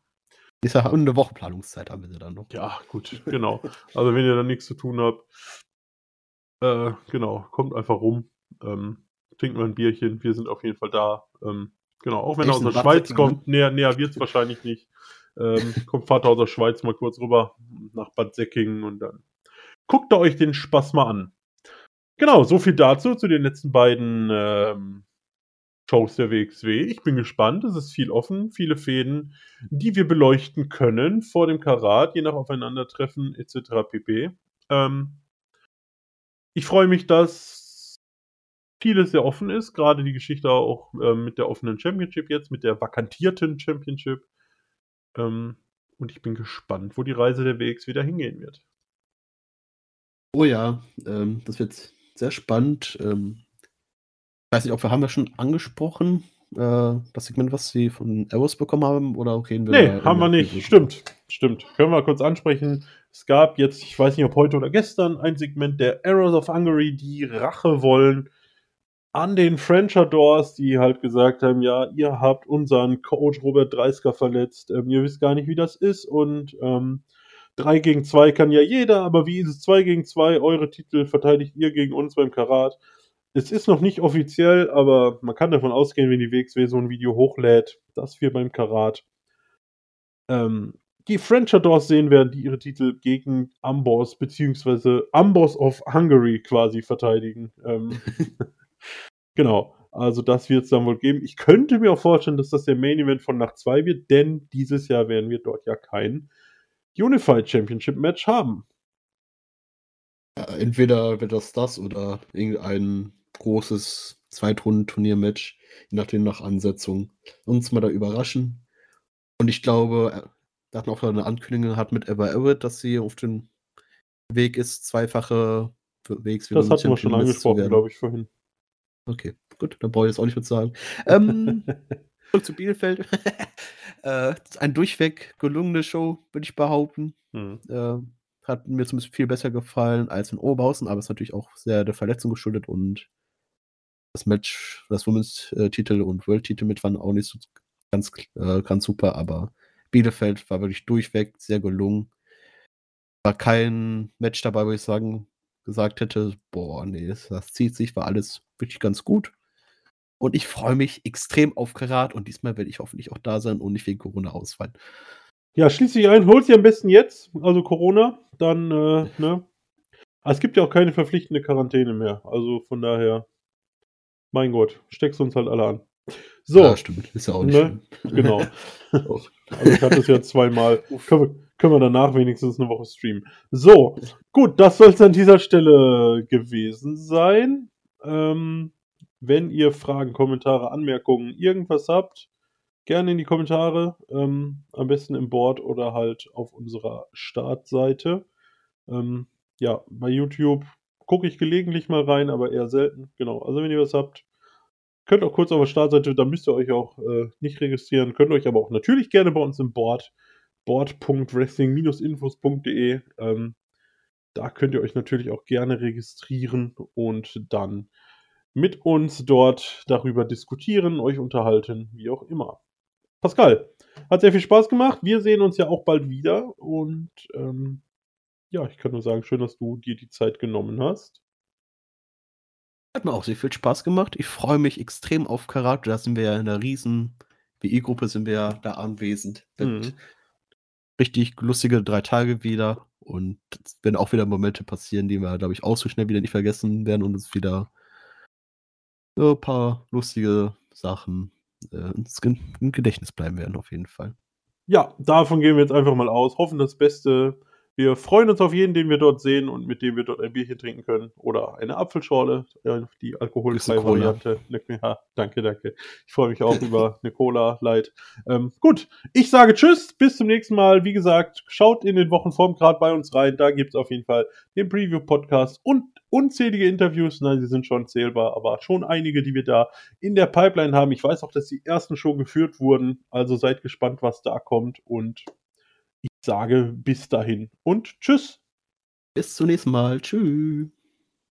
Speaker 2: Ist ja eine Woche Planungszeit haben wir dann noch.
Speaker 1: ja, gut, genau. Also wenn ihr dann nichts zu tun habt, äh, genau, kommt einfach rum, ähm, trinkt mal ein Bierchen, wir sind auf jeden Fall da. Ähm, genau, auch wenn er aus der Schweiz
Speaker 2: Säcking,
Speaker 1: kommt, näher, näher wird es wahrscheinlich nicht. Ähm, kommt Vater aus der Schweiz mal kurz rüber nach Bad Säckingen und dann guckt ihr euch den Spaß mal an. Genau, so viel dazu, zu den letzten beiden ähm, Shows der WXW. Ich bin gespannt, es ist viel offen, viele Fäden, die wir beleuchten können vor dem Karat, je nach Aufeinandertreffen etc. pp. Ähm, ich freue mich, dass vieles sehr offen ist, gerade die Geschichte auch ähm, mit der offenen Championship jetzt, mit der vakantierten Championship. Ähm, und ich bin gespannt, wo die Reise der WX wieder hingehen wird.
Speaker 2: Oh ja, ähm, das wird sehr spannend. Ähm, ich weiß nicht, ob wir haben wir schon angesprochen, äh, das Segment, was sie von Arrows bekommen haben, oder reden wir
Speaker 1: Nee, haben wir nicht.
Speaker 2: Episode?
Speaker 1: Stimmt, stimmt. Können wir kurz ansprechen. Es gab jetzt, ich weiß nicht, ob heute oder gestern, ein Segment der Arrows of Hungary, die Rache wollen an den Frenchadors, die halt gesagt haben, ja, ihr habt unseren Coach Robert Dreisker verletzt, ähm, ihr wisst gar nicht, wie das ist und ähm, 3 gegen 2 kann ja jeder, aber wie ist es 2 gegen 2? Eure Titel verteidigt ihr gegen uns beim Karat. Es ist noch nicht offiziell, aber man kann davon ausgehen, wenn die WXW so ein Video hochlädt, dass wir beim Karat ähm, die Frenchadors sehen werden, die ihre Titel gegen Amboss beziehungsweise Amboss of Hungary quasi verteidigen. Ähm, genau, also das wird es dann wohl geben. Ich könnte mir auch vorstellen, dass das der Main Event von Nacht 2 wird, denn dieses Jahr werden wir dort ja kein Unified Championship Match haben.
Speaker 2: Ja, entweder wird das das oder irgendein großes Zweitrunden-Turnier-Match, je nachdem nach Ansetzung, uns mal da überraschen. Und ich glaube, äh, da hatten auch eine Ankündigung gehabt mit Ever Everett, dass sie auf dem Weg ist, zweifache Wegs
Speaker 1: Das hatten wir schon angesprochen, glaube ich, vorhin.
Speaker 2: Okay, gut, dann brauche ich jetzt auch nicht mehr zu sagen. Ähm, zurück zu Bielefeld. äh, ein durchweg gelungene Show, würde ich behaupten.
Speaker 1: Hm.
Speaker 2: Äh, hat mir zumindest viel besser gefallen als in Oberhausen, aber ist natürlich auch sehr der Verletzung geschuldet und das Match, das Women's-Titel und World-Titel mit waren auch nicht so ganz, äh, ganz super, aber Bielefeld war wirklich durchweg sehr gelungen. War kein Match dabei, wo ich sagen, gesagt hätte, boah, nee, das, zieht sich, war alles wirklich ganz gut. Und ich freue mich extrem auf Karat und diesmal werde ich hoffentlich auch da sein und nicht wegen Corona ausfallen.
Speaker 1: Ja, schließ dich ein, hol sie am besten jetzt, also Corona, dann, äh, ne? Aber es gibt ja auch keine verpflichtende Quarantäne mehr, also von daher, mein Gott, steckst uns halt alle an. So,
Speaker 2: Ja, stimmt. Ist ja auch nicht
Speaker 1: Ne? genau. Also ich hatte es ja zweimal. Können wir, können wir danach wenigstens eine Woche streamen. So, gut, das soll es an dieser Stelle gewesen sein. Ähm, wenn ihr Fragen, Kommentare, Anmerkungen, irgendwas habt, gerne in die Kommentare. Ähm, am besten im Board oder halt auf unserer Startseite. Ähm, ja, bei YouTube gucke ich gelegentlich mal rein, aber eher selten. Genau, also wenn ihr was habt, Könnt auch kurz auf der Startseite, da müsst ihr euch auch äh, nicht registrieren, könnt euch aber auch natürlich gerne bei uns im Board, board.wrestling-infos.de, ähm, da könnt ihr euch natürlich auch gerne registrieren und dann mit uns dort darüber diskutieren, euch unterhalten, wie auch immer. Pascal, hat sehr viel Spaß gemacht. Wir sehen uns ja auch bald wieder und ähm, ja, ich kann nur sagen, schön, dass du dir die Zeit genommen hast.
Speaker 2: Hat mir auch sehr viel Spaß gemacht. Ich freue mich extrem auf Karat. Da sind wir ja in der riesen WI-Gruppe, sind wir ja da anwesend.
Speaker 1: Mhm.
Speaker 2: Richtig lustige drei Tage wieder. Und es werden auch wieder Momente passieren, die wir, glaube ich, auch so schnell wieder nicht vergessen werden und uns wieder so ein paar lustige Sachen äh, ins Gedächtnis bleiben werden, auf jeden Fall.
Speaker 1: Ja, davon gehen wir jetzt einfach mal aus. Hoffen das Beste Wir freuen uns auf jeden, den wir dort sehen und mit dem wir dort ein Bierchen trinken können. Oder eine Apfelschorle, äh, die alkoholfreie Variante. Ja, danke, danke. Ich freue mich auch über eine Cola Light. Ähm, gut, ich sage Tschüss, bis zum nächsten Mal. Wie gesagt, schaut in den Wochenform gerade bei uns rein. Da gibt es auf jeden Fall den Preview-Podcast und unzählige Interviews. Nein, sie sind schon zählbar, aber schon einige, die wir da in der Pipeline haben. Ich weiß auch, dass die ersten schon geführt wurden. Also seid gespannt, was da kommt. Und sage bis dahin und tschüss.
Speaker 2: Bis zum nächsten Mal. Tschüss.